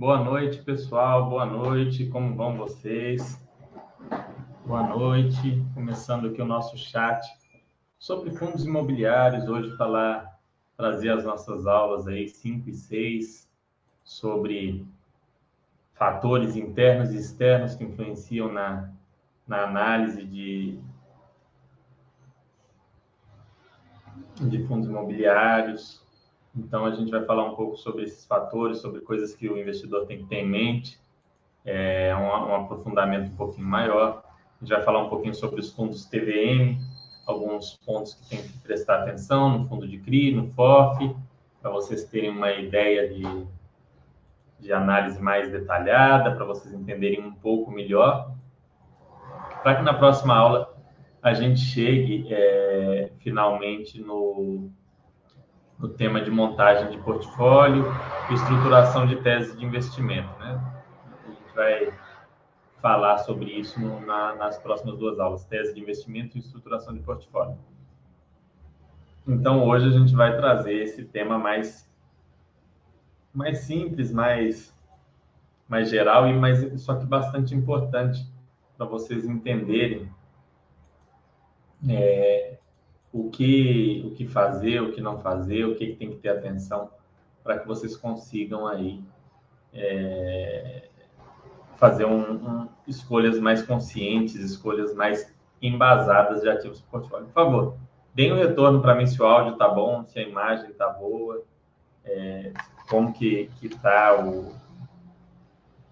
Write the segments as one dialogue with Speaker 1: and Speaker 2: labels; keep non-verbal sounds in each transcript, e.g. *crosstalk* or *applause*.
Speaker 1: Boa noite, pessoal. Boa noite. Como vão vocês? Boa noite. Começando aqui o nosso chat sobre fundos imobiliários. Hoje falar, trazer as nossas aulas aí 5 e 6 sobre fatores internos e externos que influenciam na, na análise de, de fundos imobiliários. Então, a gente vai falar um pouco sobre esses fatores, sobre coisas que o investidor tem que ter em mente, é, um, um aprofundamento um pouquinho maior. A gente vai falar um pouquinho sobre os fundos TVM, alguns pontos que tem que prestar atenção no fundo de CRI, no FOF, para vocês terem uma ideia de, de análise mais detalhada, para vocês entenderem um pouco melhor, para que na próxima aula a gente chegue é, finalmente no, no tema de montagem de portfólio e estruturação de tese de investimento. Né? A gente vai falar sobre isso no, na, nas próximas duas aulas, tese de investimento e estruturação de portfólio. Então, hoje a gente vai trazer esse tema mais, mais simples, mais, mais geral, e mais, só que bastante importante para vocês entenderem é, o que, o que fazer, o que não fazer, o que, tem que ter atenção para que vocês consigam aí é, fazer um, um, escolhas mais conscientes, escolhas mais embasadas de ativos do portfólio. Por favor, deem um retorno para mim se o áudio está bom, se a imagem está boa, é, como que está o,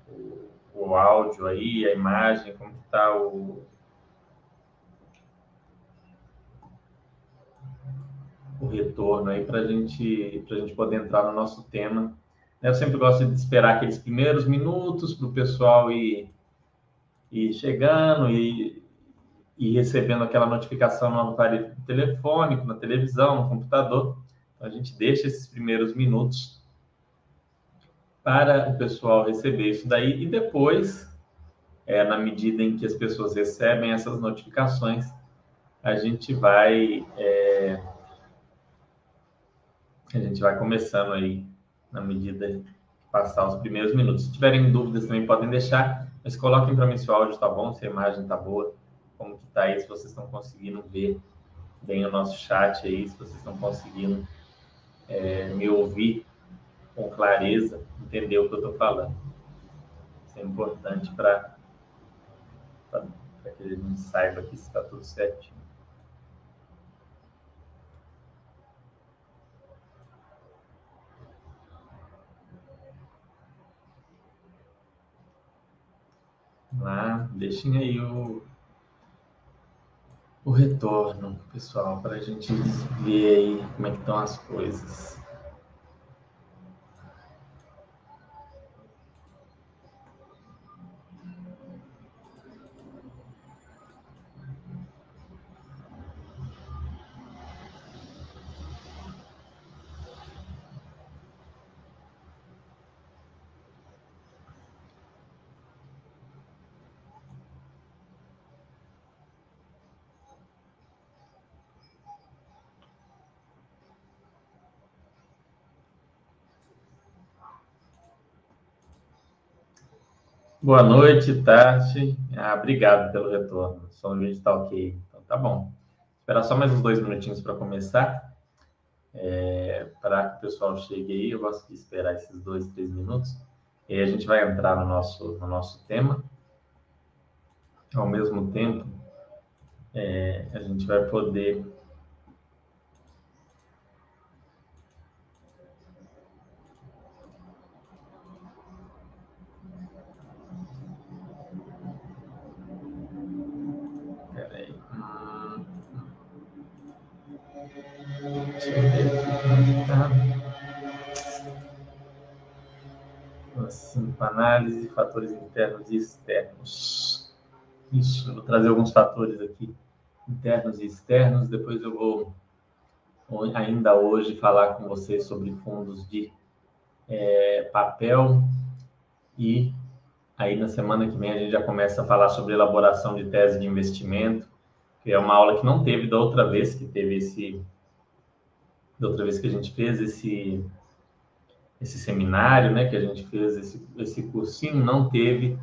Speaker 1: o, o áudio aí, a imagem, como que está o, retorno aí para gente, a gente poder entrar no nosso tema. Eu sempre gosto de esperar aqueles primeiros minutos para o pessoal ir, ir chegando e, e recebendo aquela notificação no aparelho telefônico, na televisão, no computador. Então, a gente deixa esses primeiros minutos para o pessoal receber isso daí e depois, é, na medida em que as pessoas recebem essas notificações, a gente vai é, a gente vai começando aí na medida que passar os primeiros minutos. Se tiverem dúvidas também podem deixar, mas coloquem para mim se o áudio está bom, se a imagem está boa, como que está aí, se vocês estão conseguindo ver bem o nosso chat aí, se vocês estão conseguindo é, me ouvir com clareza, entender o que eu estou falando. Isso é importante para que a gente saiba que está tudo certinho. Lá, deixem aí o, o retorno, pessoal, para a gente ver aí como é que estão as coisas. Boa noite, Tati. Ah, obrigado pelo retorno. O som do vídeo está ok. Então tá bom. Esperar só mais uns dois minutinhos para começar. É, para que o pessoal chegue aí, eu gosto de esperar esses dois, três minutos. E aí a gente vai entrar no nosso, no nosso tema. Ao mesmo tempo, é, a gente vai poder análise de fatores internos e externos. Isso, eu vou trazer alguns fatores aqui, internos e externos. Depois eu vou, ainda hoje, falar com vocês sobre fundos de é, papel. E aí, na semana que vem, a gente já começa a falar sobre elaboração de tese de investimento, que é uma aula que não teve da outra vez que teve esse da outra vez que a gente fez esse esse seminário, né, que a gente fez esse, esse cursinho, não teve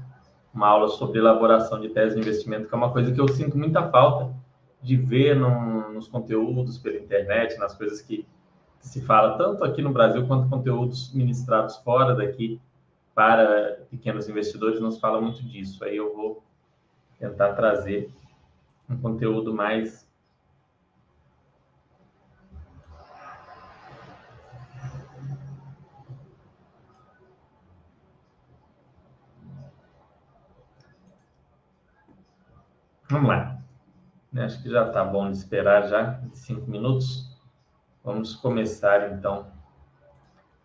Speaker 1: uma aula sobre elaboração de tese de investimento, que é uma coisa que eu sinto muita falta de ver no, nos conteúdos pela internet, nas coisas que, se fala tanto aqui no Brasil quanto conteúdos ministrados fora daqui para pequenos investidores, nos fala muito disso. Aí eu vou tentar trazer um conteúdo mais Vamos lá. Acho que já está bom de esperar já cinco minutos. Vamos começar então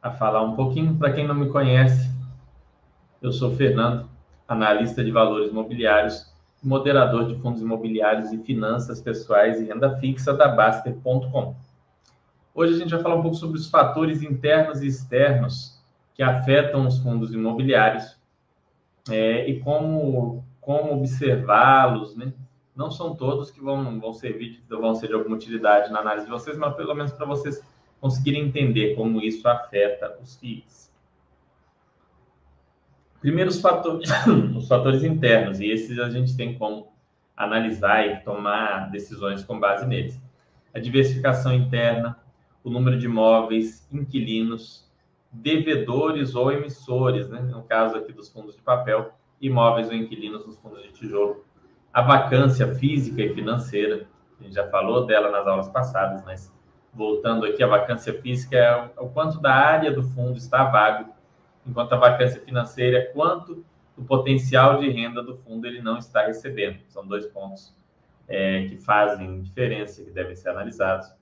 Speaker 1: a falar um pouquinho. Para quem não me conhece, eu sou Fernando, analista de valores imobiliários, moderador de fundos imobiliários e finanças pessoais e renda fixa da Baster.com. Hoje a gente vai falar um pouco sobre os fatores internos e externos que afetam os fundos imobiliários é, e como como observá-los, né? Não são todos que vão, vão servir, vão ser de alguma utilidade na análise de vocês, mas pelo menos para vocês conseguirem entender como isso afeta os FIIs. Primeiro, os fatores, *coughs* os fatores internos, e esses a gente tem como analisar e tomar decisões com base neles. A diversificação interna, o número de imóveis, inquilinos, devedores ou emissores, né? no caso aqui dos fundos de papel, imóveis ou inquilinos nos fundos de tijolo. A vacância física e financeira, a gente já falou dela nas aulas passadas, mas voltando aqui, a vacância física é o quanto da área do fundo está vago, enquanto a vacância financeira é quanto do potencial de renda do fundo ele não está recebendo. São dois pontos é, que fazem diferença, que devem ser analisados.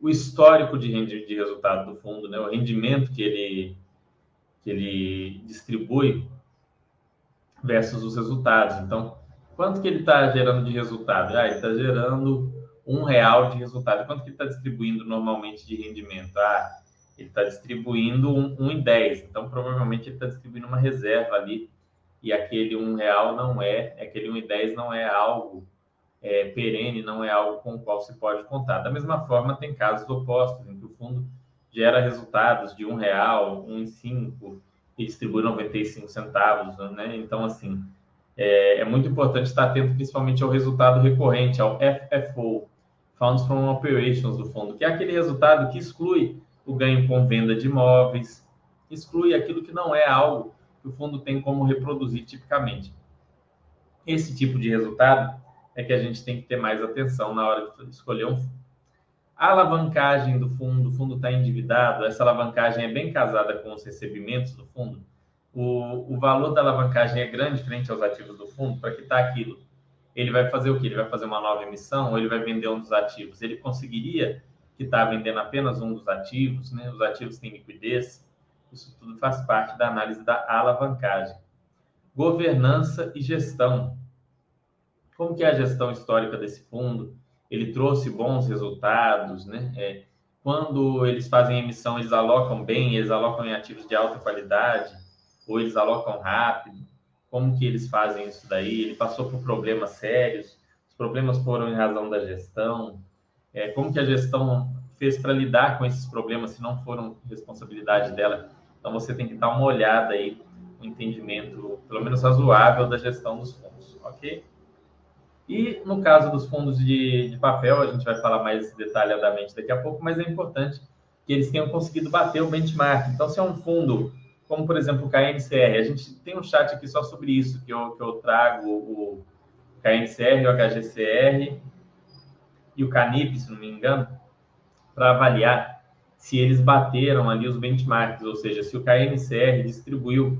Speaker 1: O histórico de, de resultado do fundo, né, o rendimento que ele, que ele distribui versus os resultados. Então, quanto que ele está gerando de resultado? Ah, ele está gerando um real de resultado. Quanto que ele está distribuindo normalmente de rendimento? Ah, ele está distribuindo um, um em 10. Então, provavelmente ele está distribuindo uma reserva ali e aquele um real não é, aquele um em 10 não é algo é, perene, não é algo com o qual se pode contar. Da mesma forma, tem casos opostos, em que o fundo gera resultados de um real, um em cinco, e distribui 95 centavos, né? Então, assim, é, é, muito importante estar atento principalmente ao resultado recorrente, ao FFO, Funds from Operations do fundo, que é aquele resultado que exclui o ganho com venda de imóveis, exclui aquilo que não é algo que o fundo tem como reproduzir tipicamente. Esse tipo de resultado é que a gente tem que ter mais atenção na hora de escolher um. A alavancagem do fundo, o fundo está endividado, essa alavancagem é bem casada com os recebimentos do fundo. O, o valor da alavancagem é grande frente aos ativos do fundo para quitar aquilo. Ele vai fazer o que? Ele vai fazer uma nova emissão ou ele vai vender um dos ativos? Ele conseguiria quitar vendendo apenas um dos ativos, né? Os ativos têm liquidez. Isso tudo faz parte da análise da alavancagem. Governança e gestão. Como que é a gestão histórica desse fundo? Ele trouxe bons resultados, né? É, quando eles fazem emissão, eles alocam bem, eles alocam em ativos de alta qualidade, ou eles alocam rápido. Como que eles fazem isso daí? Ele passou por problemas sérios, os problemas foram em razão da gestão. É, como que a gestão fez para lidar com esses problemas se não foram responsabilidade dela? Então você tem que dar uma olhada aí, um entendimento, pelo menos razoável, da gestão dos fundos, ok? E no caso dos fundos de, de, papel, a gente vai falar mais detalhadamente daqui a pouco, mas é importante que eles tenham conseguido bater o benchmark. Então, se é um fundo, como por exemplo o KNCR, a gente tem um chat aqui só sobre isso, que eu, que eu trago o KNCR, o HGCR e o CANIP, se não me engano, para avaliar se eles bateram ali os benchmarks, ou seja, se o KNCR distribuiu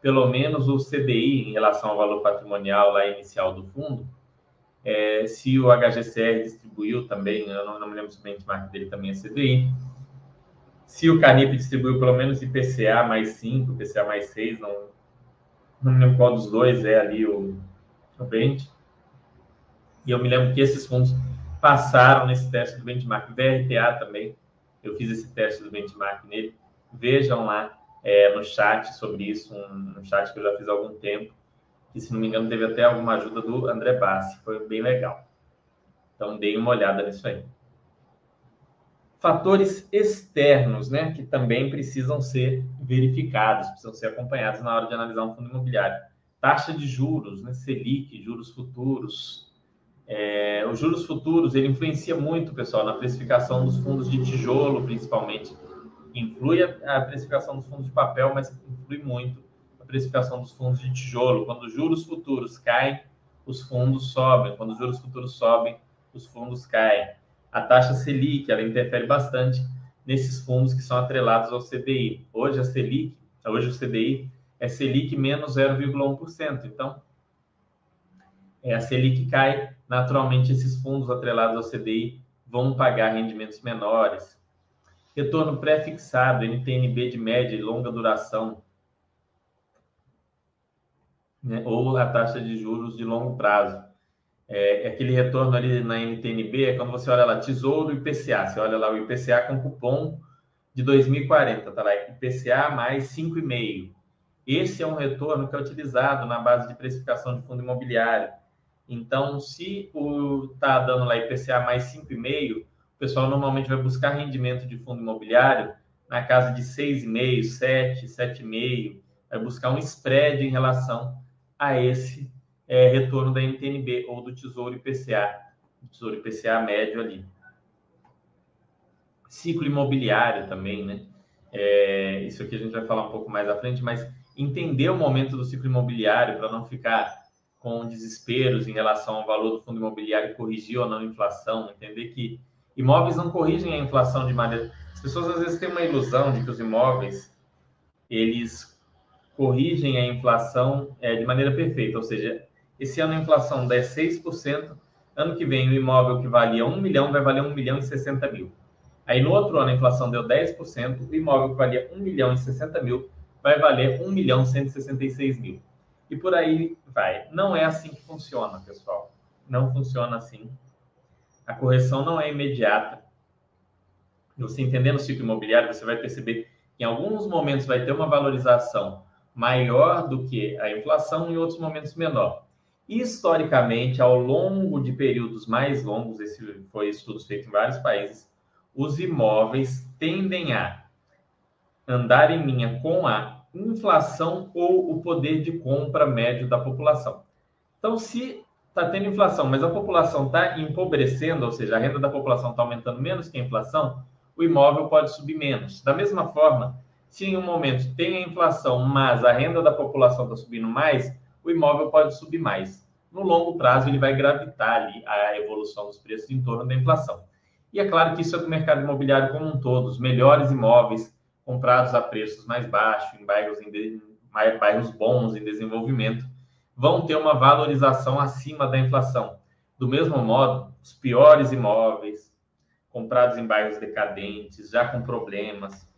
Speaker 1: pelo menos o CDI em relação ao valor patrimonial lá inicial do fundo, é, se o HGCR distribuiu também, eu não, não me lembro se o benchmark dele também é CDI. Se o Canip distribuiu pelo menos IPCA mais 5, IPCA mais 6, não, não me lembro qual dos dois é ali o, o bench. E eu me lembro que esses fundos passaram nesse teste do benchmark. VRTA também, eu fiz esse teste do benchmark nele. Vejam lá é, no chat sobre isso, um, um chat que eu já fiz há algum tempo que se não me engano teve até alguma ajuda do André Bassi, foi bem legal. Então deem uma olhada nisso aí. Fatores externos, né, que também precisam ser verificados, precisam ser acompanhados na hora de analisar um fundo imobiliário. Taxa de juros, né, Selic, juros futuros. É, os juros futuros, ele influencia muito, pessoal, na precificação dos fundos de tijolo, principalmente. Influi a, a precificação dos fundos de papel, mas influi muito precificação dos fundos de tijolo. Quando os juros futuros caem, os fundos sobem. Quando os juros futuros sobem, os fundos caem. A taxa Selic, ela interfere bastante nesses fundos que são atrelados ao CDI. Hoje a Selic, hoje o CDI é Selic menos 0,1%. Então, é, a Selic cai, naturalmente esses fundos atrelados ao CDI vão pagar rendimentos menores. Retorno pré-fixado, NTNB de média e longa duração, né? ou a taxa de juros de longo prazo. É, é, aquele retorno ali na NTNB é quando você olha lá Tesouro IPCA. Você olha lá o IPCA com cupom de 2040, tá lá IPCA mais 5,5. Esse é um retorno que é utilizado na base de precificação de fundo imobiliário. Então, se o tá dando lá IPCA mais 5,5, o pessoal normalmente vai buscar rendimento de fundo imobiliário na casa de 6,5, 7, 7,5, vai buscar um spread em relação a esse é, retorno da NTNB ou do Tesouro IPCA, Tesouro IPCA médio ali. Ciclo imobiliário também, né? É, isso aqui a gente vai falar um pouco mais à frente, mas entender o momento do ciclo imobiliário para não ficar com desesperos em relação ao valor do fundo imobiliário corrigir ou não a inflação, entender que imóveis não corrigem a inflação de maneira. As pessoas às vezes têm uma ilusão de que os imóveis eles corrigem a inflação é, de maneira perfeita, ou seja, esse ano a inflação der 6%, ano que vem o imóvel que valia 1 milhão vai valer 1 milhão e 60 mil. Aí no outro ano a inflação deu 10%, o imóvel que valia 1 milhão e 60 mil vai valer 1 milhão e 166 mil. E por aí vai. Não é assim que funciona, pessoal. Não funciona assim. A correção não é imediata. Você entendendo o ciclo imobiliário, você vai perceber que em alguns momentos vai ter uma valorização maior do que a inflação, em outros momentos menor. Historicamente, ao longo de períodos mais longos, esse foi estudos feitos em vários países, os imóveis tendem a andar em linha com a inflação ou o poder de compra médio da população. Então, se está tendo inflação, mas a população está empobrecendo, ou seja, a renda da população está aumentando menos que a inflação, o imóvel pode subir menos. Da mesma forma, se em um momento tem a inflação, mas a renda da população está subindo mais, o imóvel pode subir mais. No longo prazo, ele vai gravitar ali a evolução dos preços em torno da inflação. E é claro que isso é do mercado imobiliário como um todo. Os melhores imóveis comprados a preços mais baixos, em bairros, em de... bairros bons, em desenvolvimento, vão ter uma valorização acima da inflação. Do mesmo modo, os piores imóveis, comprados em bairros decadentes, já com problemas,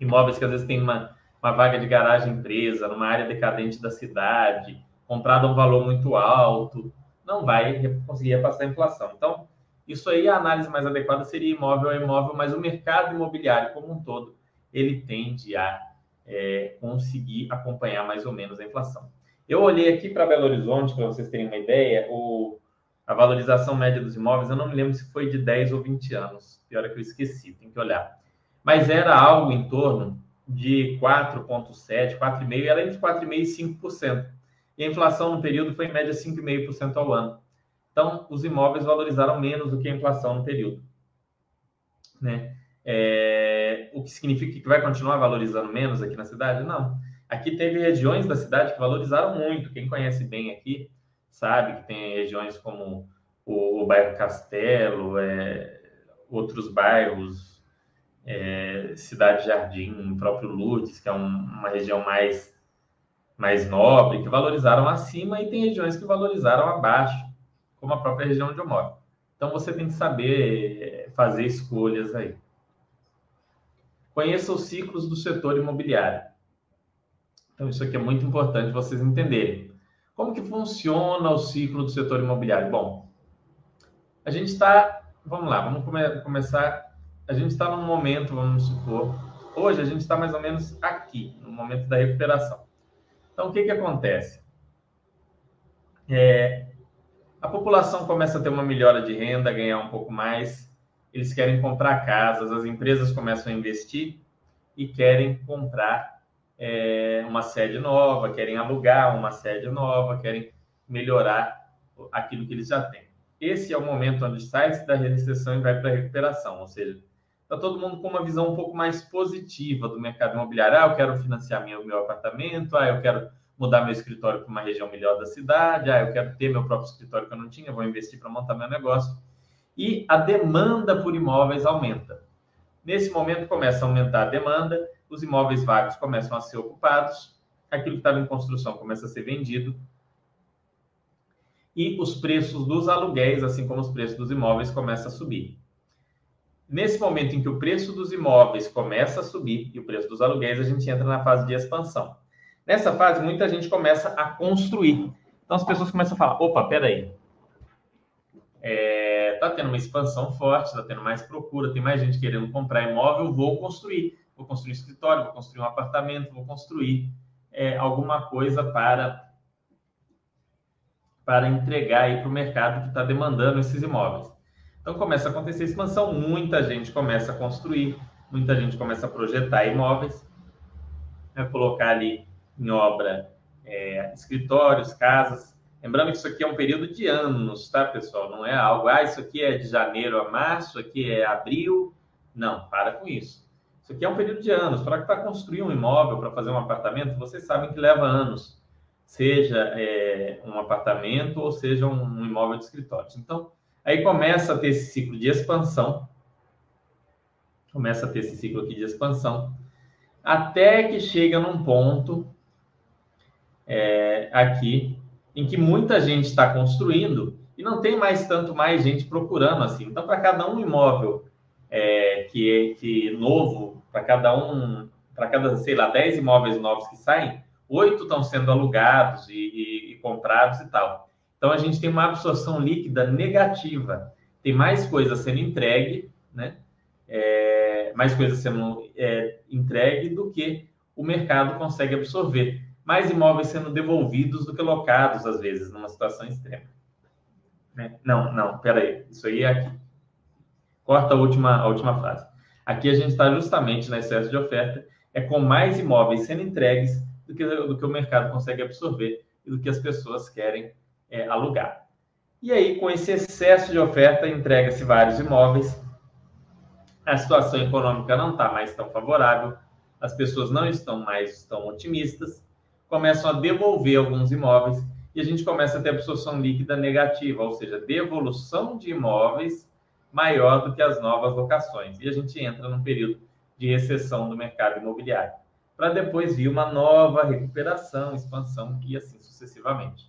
Speaker 1: imóveis que às vezes têm uma, uma vaga de garagem presa, numa área decadente da cidade, comprado a um valor muito alto, não vai conseguir passar a inflação. Então, isso aí, a análise mais adequada seria imóvel a imóvel, mas o mercado imobiliário como um todo, ele tende a é, conseguir acompanhar mais ou menos a inflação. Eu olhei aqui para Belo Horizonte, para vocês terem uma ideia, o, a valorização média dos imóveis, eu não me lembro se foi de 10 ou 20 anos. Pior é que eu esqueci, tem que olhar. Mas era algo em torno de 4,7%, 4,5%, era entre 4,5% e 5%. E a inflação no período foi em média 5,5% ao ano. Então, os imóveis valorizaram menos do que a inflação no período. Né? É, o que significa que vai continuar valorizando menos aqui na cidade? Não. Aqui teve regiões da cidade que valorizaram muito. Quem conhece bem aqui sabe que tem regiões como o, o bairro Castelo, é, outros bairros, é, Cidade Jardim, o próprio Lourdes, que é um, uma região mais, mais nobre, que valorizaram acima, e tem regiões que valorizaram abaixo, como a própria região onde eu moro. Então você tem que saber é, fazer escolhas aí. Conheça os ciclos do setor imobiliário. Então, isso aqui é muito importante vocês entenderem. Como que funciona o ciclo do setor imobiliário? Bom, a gente está, vamos lá, vamos come começar. A gente está num momento, vamos supor, hoje a gente está mais ou menos aqui, no momento da recuperação. Então, o que que acontece? É, a população começa a ter uma melhora de renda, ganhar um pouco mais, eles querem comprar casas, as empresas começam a investir e querem comprar é, uma sede nova, querem alugar uma sede nova, querem melhorar aquilo que eles já têm. Esse é o momento onde sai da recessão e vai para a recuperação, ou seja, está todo mundo com uma visão um pouco mais positiva do mercado imobiliário. Ah, eu quero financiar meu, meu apartamento, ah, eu quero mudar meu escritório para uma região melhor da cidade, ah, eu quero ter meu próprio escritório que eu não tinha, vou investir para montar meu negócio. E a demanda por imóveis aumenta. Nesse momento começa a aumentar a demanda, os imóveis vagos começam a ser ocupados, aquilo que estava em construção começa a ser vendido, e os preços dos aluguéis, assim como os preços dos imóveis, começam a subir. Nesse momento em que o preço dos imóveis começa a subir e o preço dos aluguéis, a gente entra na fase de expansão. Nessa fase, muita gente começa a construir. Então, as pessoas começam a falar: opa, peraí. É, tá tendo uma expansão forte, tá tendo mais procura, tem mais gente querendo comprar imóvel, vou construir. Vou construir um escritório, vou construir um apartamento, vou construir é, alguma coisa para para entregar aí para o mercado que está demandando esses imóveis. Então começa a acontecer expansão, muita gente começa a construir, muita gente começa a projetar imóveis, né, colocar ali em obra é, escritórios, casas. Lembrando que isso aqui é um período de anos, tá, pessoal? Não é algo, ah, isso aqui é de janeiro a março, aqui é abril. Não, para com isso. Isso aqui é um período de anos. Para construir um imóvel, para fazer um apartamento, vocês sabem que leva anos. Seja é, um apartamento ou seja um, um imóvel de escritórios. Então, Aí começa a ter esse ciclo de expansão, começa a ter esse ciclo aqui de expansão, até que chega num ponto é, aqui em que muita gente está construindo e não tem mais tanto mais gente procurando assim. Então, para cada um imóvel é, que é que novo, para cada um, para cada, sei lá, 10 imóveis novos que saem, oito estão sendo alugados e, e, e comprados e tal. Então a gente tem uma absorção líquida negativa. Tem mais coisa sendo entregue, né? É, mais coisa sendo é, entregue do que o mercado consegue absorver. Mais imóveis sendo devolvidos do que locados, às vezes, numa situação extrema. Né? Não, não, peraí. Isso aí é aqui. Corta a última, a última frase. Aqui a gente está justamente no excesso de oferta, é com mais imóveis sendo entregues do que, do que o mercado consegue absorver e do que as pessoas querem é, alugar. E aí, com esse excesso de oferta, entrega-se vários imóveis, a situação econômica não está mais tão favorável, as pessoas não estão mais tão otimistas, começam a devolver alguns imóveis e a gente começa a ter absorção líquida negativa, ou seja, devolução de imóveis maior do que as novas locações. E a gente entra num período de recessão do mercado imobiliário, para depois vir uma nova recuperação, expansão e assim sucessivamente.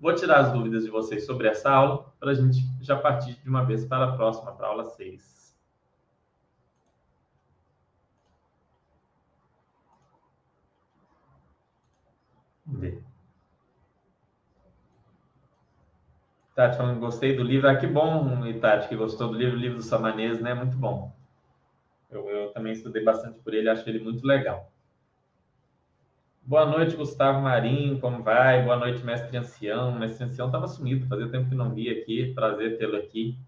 Speaker 1: Vou tirar as dúvidas de vocês sobre essa aula para a gente já partir de uma vez para a próxima, para a aula 6. Vamos ver. Tati falando, gostei do livro. Ah, que bom, Tati, que gostou do livro, o livro do Samanês, né? Muito bom. Eu, eu também estudei bastante por ele, acho ele muito legal. Boa noite, Gustavo Marinho, como vai? Boa noite, mestre ancião. Mestre ancião estava sumido, fazia tempo que não vi aqui. Prazer tê-lo aqui.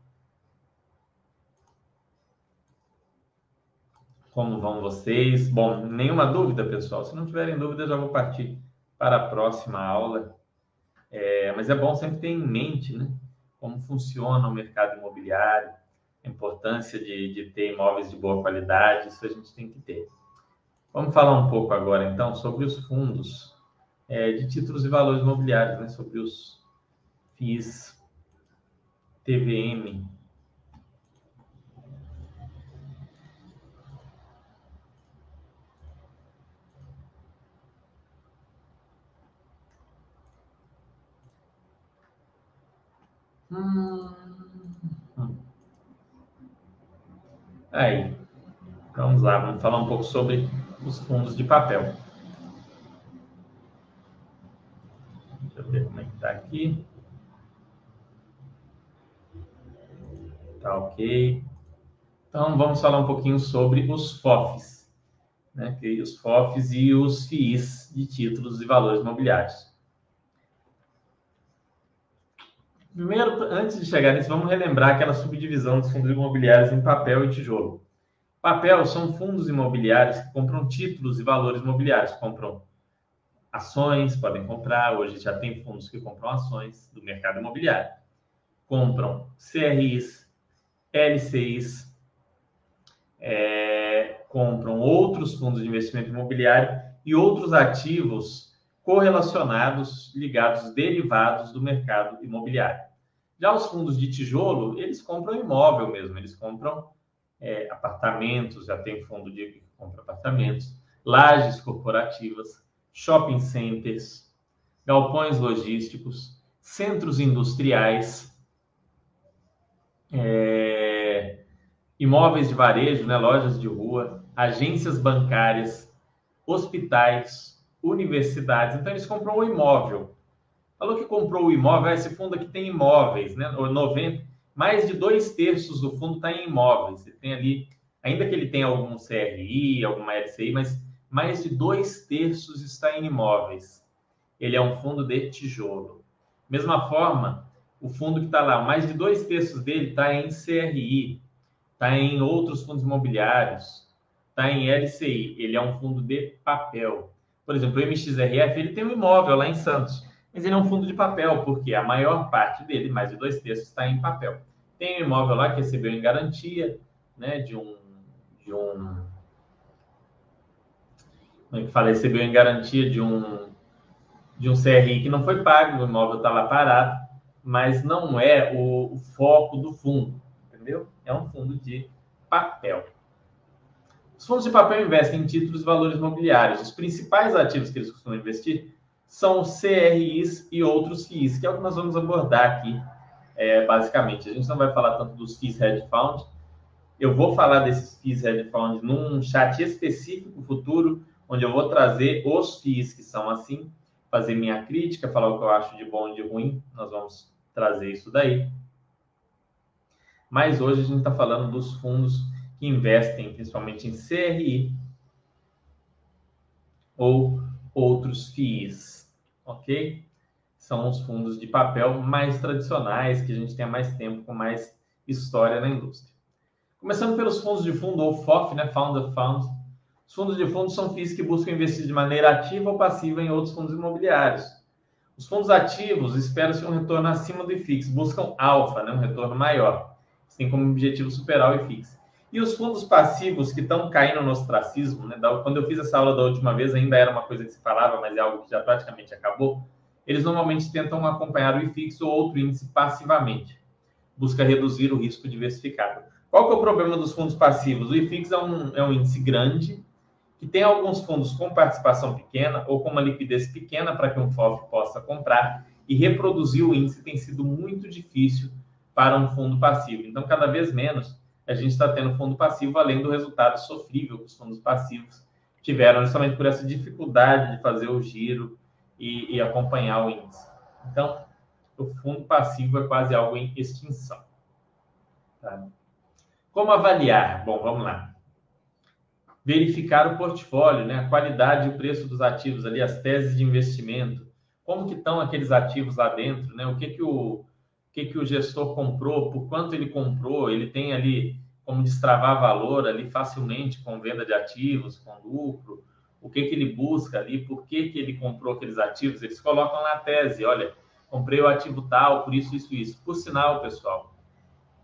Speaker 1: Como vão vocês? Bom, nenhuma dúvida, pessoal. Se não tiverem dúvida, já vou partir para a próxima aula. É, mas é bom sempre ter em mente né, como funciona o mercado imobiliário, a importância de, de ter imóveis de boa qualidade, isso a gente tem que ter. Vamos falar um pouco agora, então, sobre os fundos é, de títulos e valores imobiliários, né? sobre os FIIs, TVM. Hum. Aí, vamos lá, vamos falar um pouco sobre os fundos de papel. Deixa eu ver como é que está aqui. Tá ok. Então, vamos falar um pouquinho sobre os FOFs, né? os FOFs e os FIIs de títulos e valores imobiliários. Primeiro, antes de chegar nisso, vamos relembrar aquela subdivisão dos fundos imobiliários em papel e tijolo. Papel são fundos imobiliários que compram títulos e valores imobiliários, compram ações, podem comprar, hoje já tem fundos que compram ações do mercado imobiliário. Compram CRIs, LCIs, é, compram outros fundos de investimento imobiliário e outros ativos correlacionados, ligados, derivados do mercado imobiliário. Já os fundos de tijolo, eles compram imóvel mesmo, eles compram é, apartamentos, já tem fundo de que compra apartamentos, lajes corporativas, shopping centers, galpões logísticos, centros industriais, é, imóveis de varejo, né, lojas de rua, agências bancárias, hospitais, universidades. Então, eles compram o imóvel. Falou que comprou o imóvel, esse fundo aqui tem imóveis, né? 90, mais de dois terços do fundo está em imóveis. Ele tem ali, ainda que ele tenha algum CRI, alguma LCI, mas mais de dois terços está em imóveis. Ele é um fundo de tijolo. Mesma forma, o fundo que está lá, mais de dois terços dele está em CRI, está em outros fundos imobiliários, está em LCI. Ele é um fundo de papel. Por exemplo, o MXRF ele tem um imóvel lá em Santos, mas ele é um fundo de papel, porque a maior parte dele, mais de dois terços, está em papel. Tem um imóvel lá que recebeu em garantia, né, de um, de um, como é que fala, recebeu em garantia de um, de um CRI que não foi pago, o imóvel está lá parado, mas não é o, o foco do fundo, entendeu? É um fundo de papel. Os fundos de papel investem em títulos e valores imobiliários. Os principais ativos que eles costumam investir são CRIs e outros FIIs, que é o que nós vamos abordar aqui, é, basicamente. A gente não vai falar tanto dos FIIs Hedge Fund. Eu vou falar desses FIIs Hedge Fund num chat específico futuro, onde eu vou trazer os FIIs que são assim, fazer minha crítica, falar o que eu acho de bom e de ruim. Nós vamos trazer isso daí. Mas hoje a gente está falando dos fundos que investem principalmente em CRI ou outros FIIs, ok? São os fundos de papel mais tradicionais, que a gente tem há mais tempo, com mais história na indústria. Começando pelos fundos de fundo, ou FOF, né? Founder Fund. Os fundos de fundo são FIIs que buscam investir de maneira ativa ou passiva em outros fundos imobiliários. Os fundos ativos esperam-se um retorno acima do IFIX, buscam alfa, né? um retorno maior. Eles como objetivo superar o IFIX. E os fundos passivos que estão caindo no ostracismo, né? quando eu fiz essa aula da última vez, ainda era uma coisa que se falava, mas é algo que já praticamente acabou. Eles normalmente tentam acompanhar o IFIX ou outro índice passivamente. Busca reduzir o risco diversificado. Qual que é o problema dos fundos passivos? O IFIX é um, é um índice grande, que tem alguns fundos com participação pequena ou com uma liquidez pequena para que um FOF possa comprar, e reproduzir o índice tem sido muito difícil para um fundo passivo. Então, cada vez menos a gente está tendo fundo passivo, além do resultado sofrível que os fundos passivos tiveram, justamente por essa dificuldade de fazer o giro e, e acompanhar o índice. Então, o fundo passivo é quase algo em extinção. Tá? Como avaliar? Bom, vamos lá. Verificar o portfólio, né? a qualidade e o preço dos ativos ali, as teses de investimento, como que estão aqueles ativos lá dentro, né? O que que o, que, que o gestor comprou, por quanto ele comprou, ele tem ali como destravar valor ali facilmente com venda de ativos, com lucro, o que, que ele busca ali, por que, que ele comprou aqueles ativos, eles colocam na tese, olha, comprei o ativo tal, por isso, isso, isso. Por sinal, pessoal,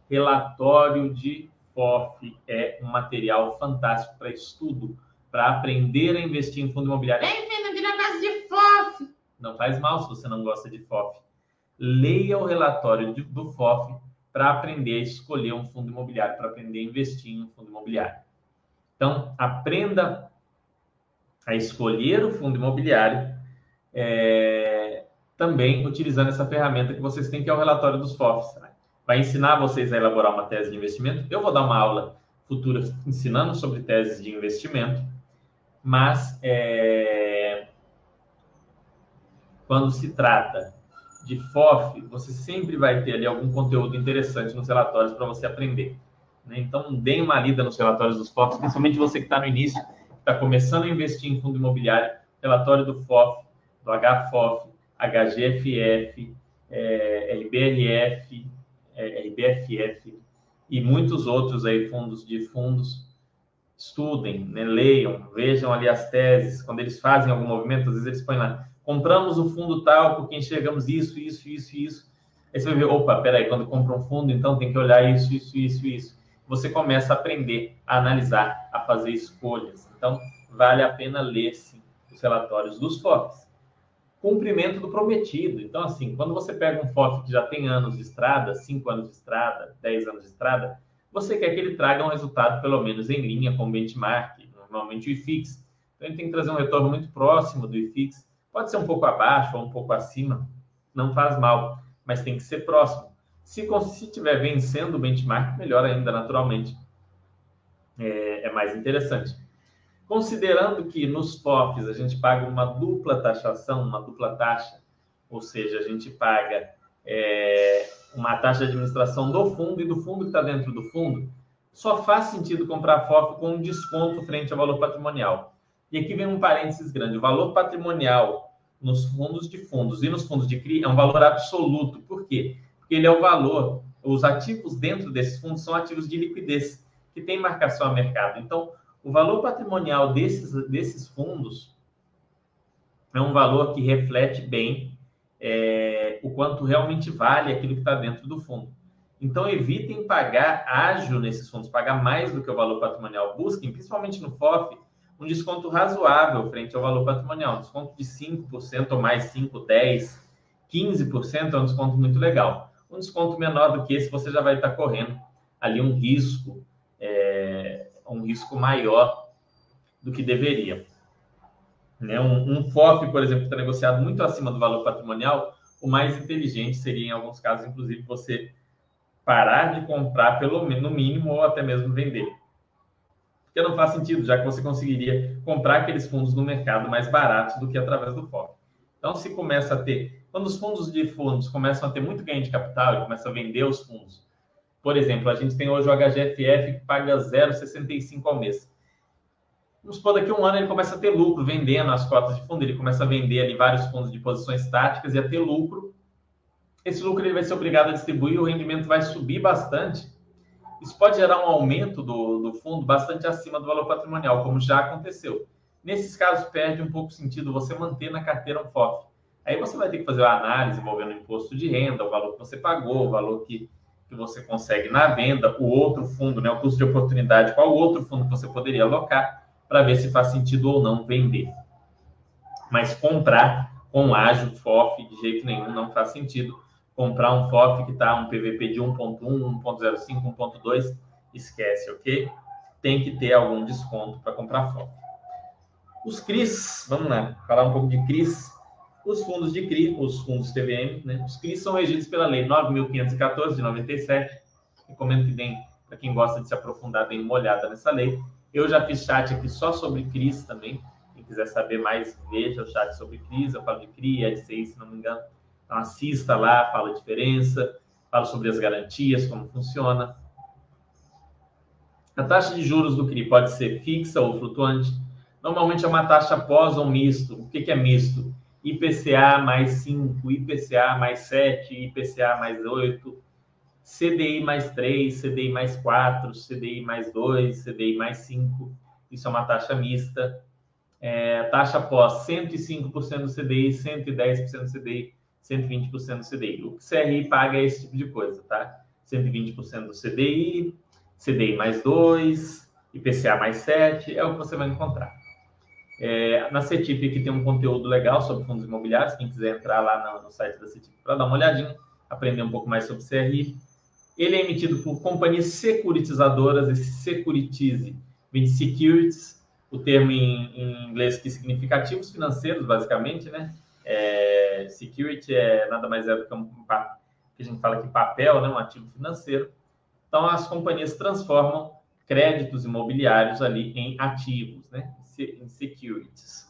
Speaker 1: relatório de FOF é um material fantástico para estudo, para aprender a investir em fundo imobiliário. Bem-vindo aqui na casa de FOF! Não faz mal se você não gosta de FOF leia o relatório de, do FOF para aprender a escolher um fundo imobiliário, para aprender a investir em um fundo imobiliário. Então, aprenda a escolher o fundo imobiliário é, também utilizando essa ferramenta que vocês têm, que é o relatório dos FOFs. Né? Vai ensinar vocês a elaborar uma tese de investimento. Eu vou dar uma aula futura ensinando sobre teses de investimento, mas é, quando se trata de FOF, você sempre vai ter ali algum conteúdo interessante nos relatórios para você aprender. Né? Então, dê uma lida nos relatórios dos FOFs, principalmente você que está no início, está começando a investir em fundo imobiliário, relatório do FOF, do HFOF, HGFF, é, RBRF, é, RBFF e muitos outros aí fundos de fundos estudem, né, leiam, vejam ali as teses. Quando eles fazem algum movimento, às vezes eles põem lá, compramos o fundo tal porque enxergamos isso, isso, isso, isso. Aí você vai ver, opa, peraí, quando compra um fundo, então tem que olhar isso, isso, isso, isso. Você começa a aprender a analisar, a fazer escolhas. Então, vale a pena ler, sim, os relatórios dos FOFs. Cumprimento do prometido. Então, assim, quando você pega um FOF que já tem anos de estrada, 5 anos de estrada, 10 anos de estrada, você quer que ele traga um resultado pelo menos em linha com o benchmark, normalmente o IFIX. Então, ele tem que trazer um retorno muito próximo do IFIX. Pode ser um pouco abaixo ou um pouco acima, não faz mal, mas tem que ser próximo. Se estiver vencendo o benchmark, melhor ainda, naturalmente. É, é mais interessante. Considerando que nos FOFs a gente paga uma dupla taxação, uma dupla taxa, ou seja, a gente paga é, uma taxa de administração do fundo e do fundo que está dentro do fundo, só faz sentido comprar FOF com um desconto frente ao valor patrimonial. E aqui vem um parênteses grande: o valor patrimonial nos fundos de fundos e nos fundos de CRI é um valor absoluto. Por quê? Porque ele é o valor, os ativos dentro desses fundos são ativos de liquidez, que tem marcação a mercado. Então, o valor patrimonial desses, desses fundos é um valor que reflete bem é, o quanto realmente vale aquilo que está dentro do fundo. Então, evitem pagar ágil nesses fundos, pagar mais do que o valor patrimonial. Busquem, principalmente no FOF, um desconto razoável frente ao valor patrimonial. Um desconto de 5% ou mais 5, 10, 15% é um desconto muito legal. Um desconto menor do que esse, você já vai estar correndo ali um risco um risco maior do que deveria. Né? Um, um FOF, por exemplo, que está negociado muito acima do valor patrimonial, o mais inteligente seria, em alguns casos, inclusive, você parar de comprar pelo no mínimo ou até mesmo vender. Porque não faz sentido, já que você conseguiria comprar aqueles fundos no mercado mais baratos do que através do FOF. Então, se começa a ter, quando os fundos de fundos começam a ter muito ganho de capital e começam a vender os fundos por exemplo, a gente tem hoje o HGFF que paga 0,65 ao mês. Vamos supor, daqui a um ano ele começa a ter lucro vendendo as cotas de fundo, ele começa a vender ali vários fundos de posições táticas e a ter lucro. Esse lucro ele vai ser obrigado a distribuir, o rendimento vai subir bastante. Isso pode gerar um aumento do, do fundo bastante acima do valor patrimonial, como já aconteceu. Nesses casos, perde um pouco sentido você manter na carteira um FOF. Aí você vai ter que fazer uma análise envolvendo o imposto de renda, o valor que você pagou, o valor que que você consegue na venda, o outro fundo, né, o custo de oportunidade, qual outro fundo que você poderia alocar para ver se faz sentido ou não vender. Mas comprar com ágil FOF de jeito nenhum não faz sentido. Comprar um FOF que está um PVP de 1.1, 1.05, 1.2, esquece, ok? Tem que ter algum desconto para comprar FOF. Os CRIs, vamos lá, falar um pouco de CRIs. Os fundos de CRI, os fundos TVM, né? Os CRI são regidos pela Lei 9.514 de 97. Recomendo que deem, para quem gosta de se aprofundar, deem uma olhada nessa lei. Eu já fiz chat aqui só sobre CRIs também. Quem quiser saber mais, veja o chat sobre CRIs. Eu falo de CRI, ED6, se não me engano. Então, assista lá, fala a diferença, falo sobre as garantias, como funciona. A taxa de juros do CRI pode ser fixa ou flutuante. Normalmente é uma taxa pós ou misto. O que é misto? IPCA mais 5, IPCA mais 7, IPCA mais 8, CDI mais 3, CDI mais 4, CDI mais 2, CDI mais 5. Isso é uma taxa mista. É, taxa pós 105% do CDI, 110% do CDI, 120% do CDI. O CRI paga esse tipo de coisa, tá? 120% do CDI, CDI mais 2, IPCA mais 7, é o que você vai encontrar. É, na CETIP que tem um conteúdo legal sobre fundos imobiliários, quem quiser entrar lá no, no site da CETIP para dar uma olhadinha, aprender um pouco mais sobre CRI. Ele é emitido por companhias securitizadoras, esse securitize vem de securities, o termo em, em, inglês que significa ativos financeiros, basicamente, né? É, security é nada mais é do que um, que a gente fala que papel, né? Um ativo financeiro. Então, as companhias transformam créditos imobiliários ali em ativos, né? Securities.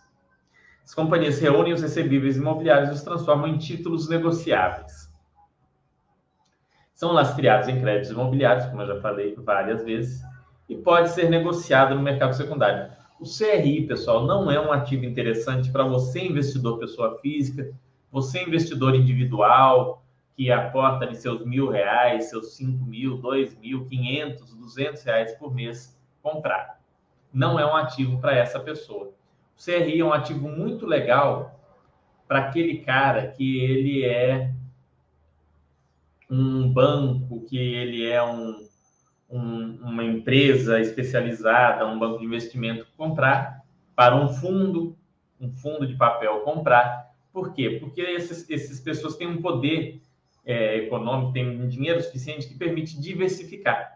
Speaker 1: As companhias reúnem os recebíveis imobiliários e os transformam em títulos negociáveis. São lastreados em créditos imobiliários, como eu já falei várias vezes, e pode ser negociado no mercado secundário. O CRI, pessoal, não é um ativo interessante para você, investidor pessoa física, você, investidor individual, que aporta ali seus mil reais, seus cinco mil, dois mil, quinhentos, duzentos reais por mês comprar. Não é um ativo para essa pessoa. O CRI é um ativo muito legal para aquele cara que ele é um banco, que ele é um, um, uma empresa especializada, um banco de investimento comprar, para um fundo, um fundo de papel comprar. Por quê? Porque essas, essas pessoas têm um poder é, econômico, têm um dinheiro suficiente que permite diversificar.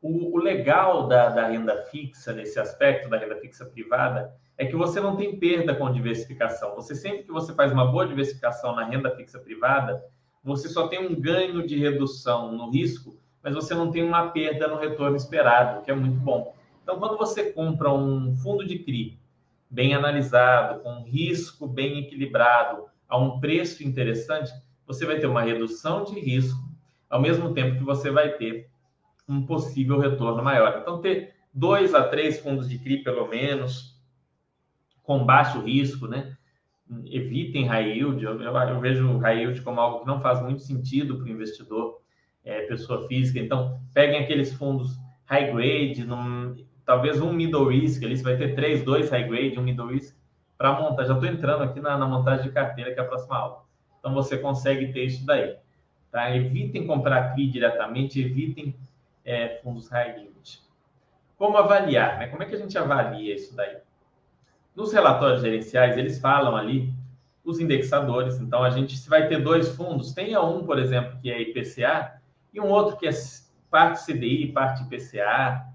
Speaker 1: O, o legal da, da renda fixa, nesse aspecto da renda fixa privada, é que você não tem perda com diversificação. Você sempre que você faz uma boa diversificação na renda fixa privada, você só tem um ganho de redução no risco, mas você não tem uma perda no retorno esperado, que é muito bom. Então, quando você compra um fundo de CRI bem analisado, com risco bem equilibrado, a um preço interessante, você vai ter uma redução de risco, ao mesmo tempo que você vai ter um possível retorno maior. Então, ter dois a três fundos de CRI, pelo menos, com baixo risco, né? Evitem high yield. Eu, eu, eu vejo high yield como algo que não faz muito sentido para o investidor, é, pessoa física. Então, peguem aqueles fundos high grade, num, talvez um middle risk, ali você vai ter três, dois high grade, um middle risk, para montar. Já estou entrando aqui na, na, montagem de carteira, que é a próxima aula. Então, você consegue ter isso daí. Tá? Evitem comprar CRI diretamente, evitem é, fundos high yield. Como avaliar? Né? Como é que a gente avalia isso daí? Nos relatórios gerenciais, eles falam ali os indexadores. Então, a gente se vai ter dois fundos, tenha um, por exemplo, que é IPCA, e um outro que é parte CDI, parte IPCA,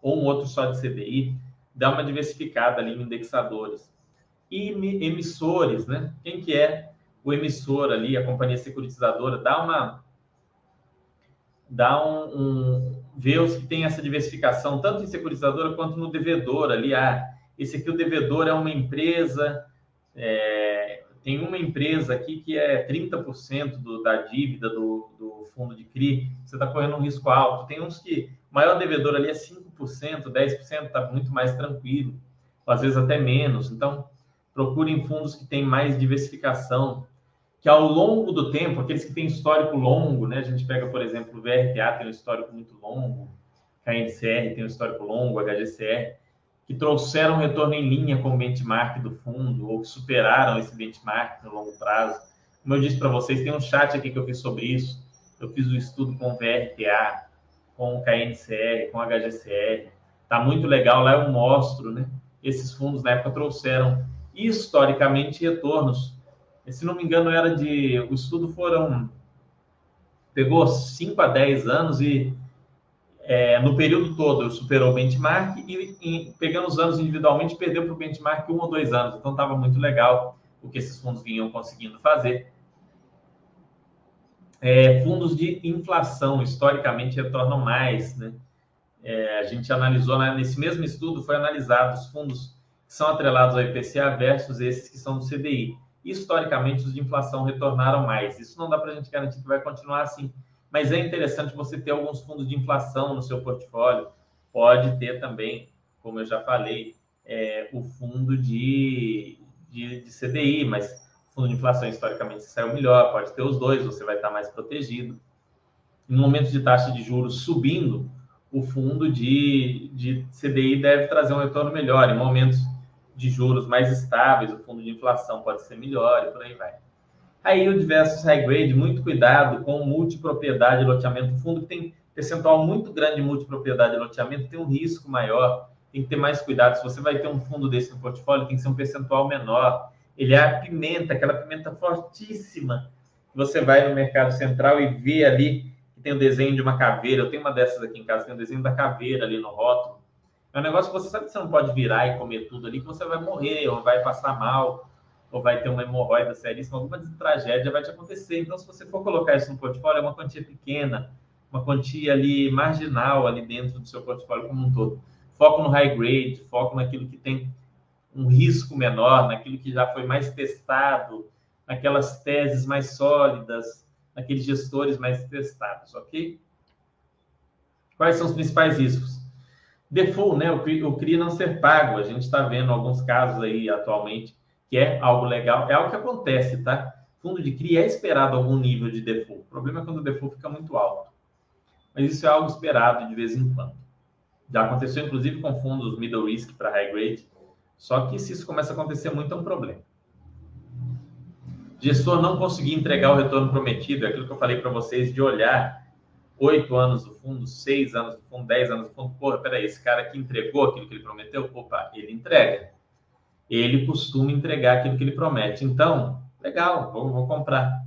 Speaker 1: ou um outro só de CDI, dá uma diversificada ali em indexadores. E emissores, né? Quem que é o emissor ali, a companhia securitizadora, dá uma dá um, um vê os que tem essa diversificação tanto em securitizadora quanto no devedor ali, ah, esse aqui, o devedor, é uma empresa, é, tem uma empresa aqui que é 30% do, da dívida do, do fundo de CRI, você está correndo um risco alto. Tem uns que o maior devedor ali é 5%, 10%, está muito mais tranquilo, às vezes até menos. Então, procurem fundos que têm mais diversificação, que ao longo do tempo, aqueles que têm histórico longo, né? A gente pega, por exemplo, o VRTA tem um histórico muito longo, KNCR tem um histórico longo, HGCR, que trouxeram retorno em linha com o benchmark do fundo ou que superaram esse benchmark no longo prazo. Como eu disse para vocês, tem um chat aqui que eu fiz sobre isso. Eu fiz o um estudo com o VRTA, com o KNCR, com o HGCR. Tá muito legal. Lá eu mostro, né? Esses fundos na época trouxeram historicamente retornos. Se não me engano, era de. O estudo foram. Pegou 5 a 10 anos e é, no período todo superou o benchmark e, pegando os anos individualmente perdeu para o benchmark um ou dois anos. Então estava muito legal o que esses fundos vinham conseguindo fazer. É, fundos de inflação historicamente retornam mais, né? É, a gente analisou né, nesse mesmo estudo foi analisado os fundos que são atrelados ao IPCA versus esses que são do CDI. Historicamente os de inflação retornaram mais. Isso não dá para a gente garantir que vai continuar assim mas é interessante você ter alguns fundos de inflação no seu portfólio. Pode ter também, como eu já falei, é, o fundo de, de, de, CDI, mas fundo de inflação historicamente saiu melhor, pode ter os dois, você vai estar mais protegido. Em momentos de taxa de juros subindo, o fundo de, de CDI deve trazer um retorno melhor. Em momentos de juros mais estáveis, o fundo de inflação pode ser melhor e por aí vai. High yield versus high grade, muito cuidado com multipropriedade e loteamento. O fundo que tem percentual muito grande de multipropriedade e loteamento tem um risco maior, tem que ter mais cuidado. Se você vai ter um fundo desse no portfólio, tem que ser um percentual menor. Ele é a pimenta, aquela pimenta fortíssima. Você vai no mercado central e vê ali que tem o desenho de uma caveira. Eu tenho uma dessas aqui em casa, tem o desenho da caveira ali no rótulo. É um negócio que você sabe que você não pode virar e comer tudo ali, que você vai morrer ou vai passar mal ou vai ter uma hemorroida seríssima, alguma tragédia vai te acontecer. Então, se você for colocar isso no portfólio, é uma quantia pequena, uma quantia ali marginal ali dentro do seu portfólio como um todo. Foco no high grade, foco naquilo que tem um risco menor, naquilo que já foi mais testado, naquelas teses mais sólidas, naqueles gestores mais testados, ok? Quais são os principais riscos? Default, né? O CRI, o CRI não ser pago. A gente está vendo alguns casos aí atualmente que é algo legal, é algo que acontece, tá? fundo de CRI é esperado algum nível de default. O problema é quando o default fica muito alto. Mas isso é algo esperado de vez em quando. Já aconteceu, inclusive, com fundos middle risk para high grade. Só que se isso começa a acontecer muito, é um problema. Gestor não conseguir entregar o retorno prometido, é aquilo que eu falei para vocês de olhar oito anos do fundo, seis anos do fundo, dez anos do fundo. Porra, peraí, esse cara que entregou aquilo que ele prometeu, opa, ele entrega. Ele costuma entregar aquilo que ele promete. Então, legal, vou, vou comprar.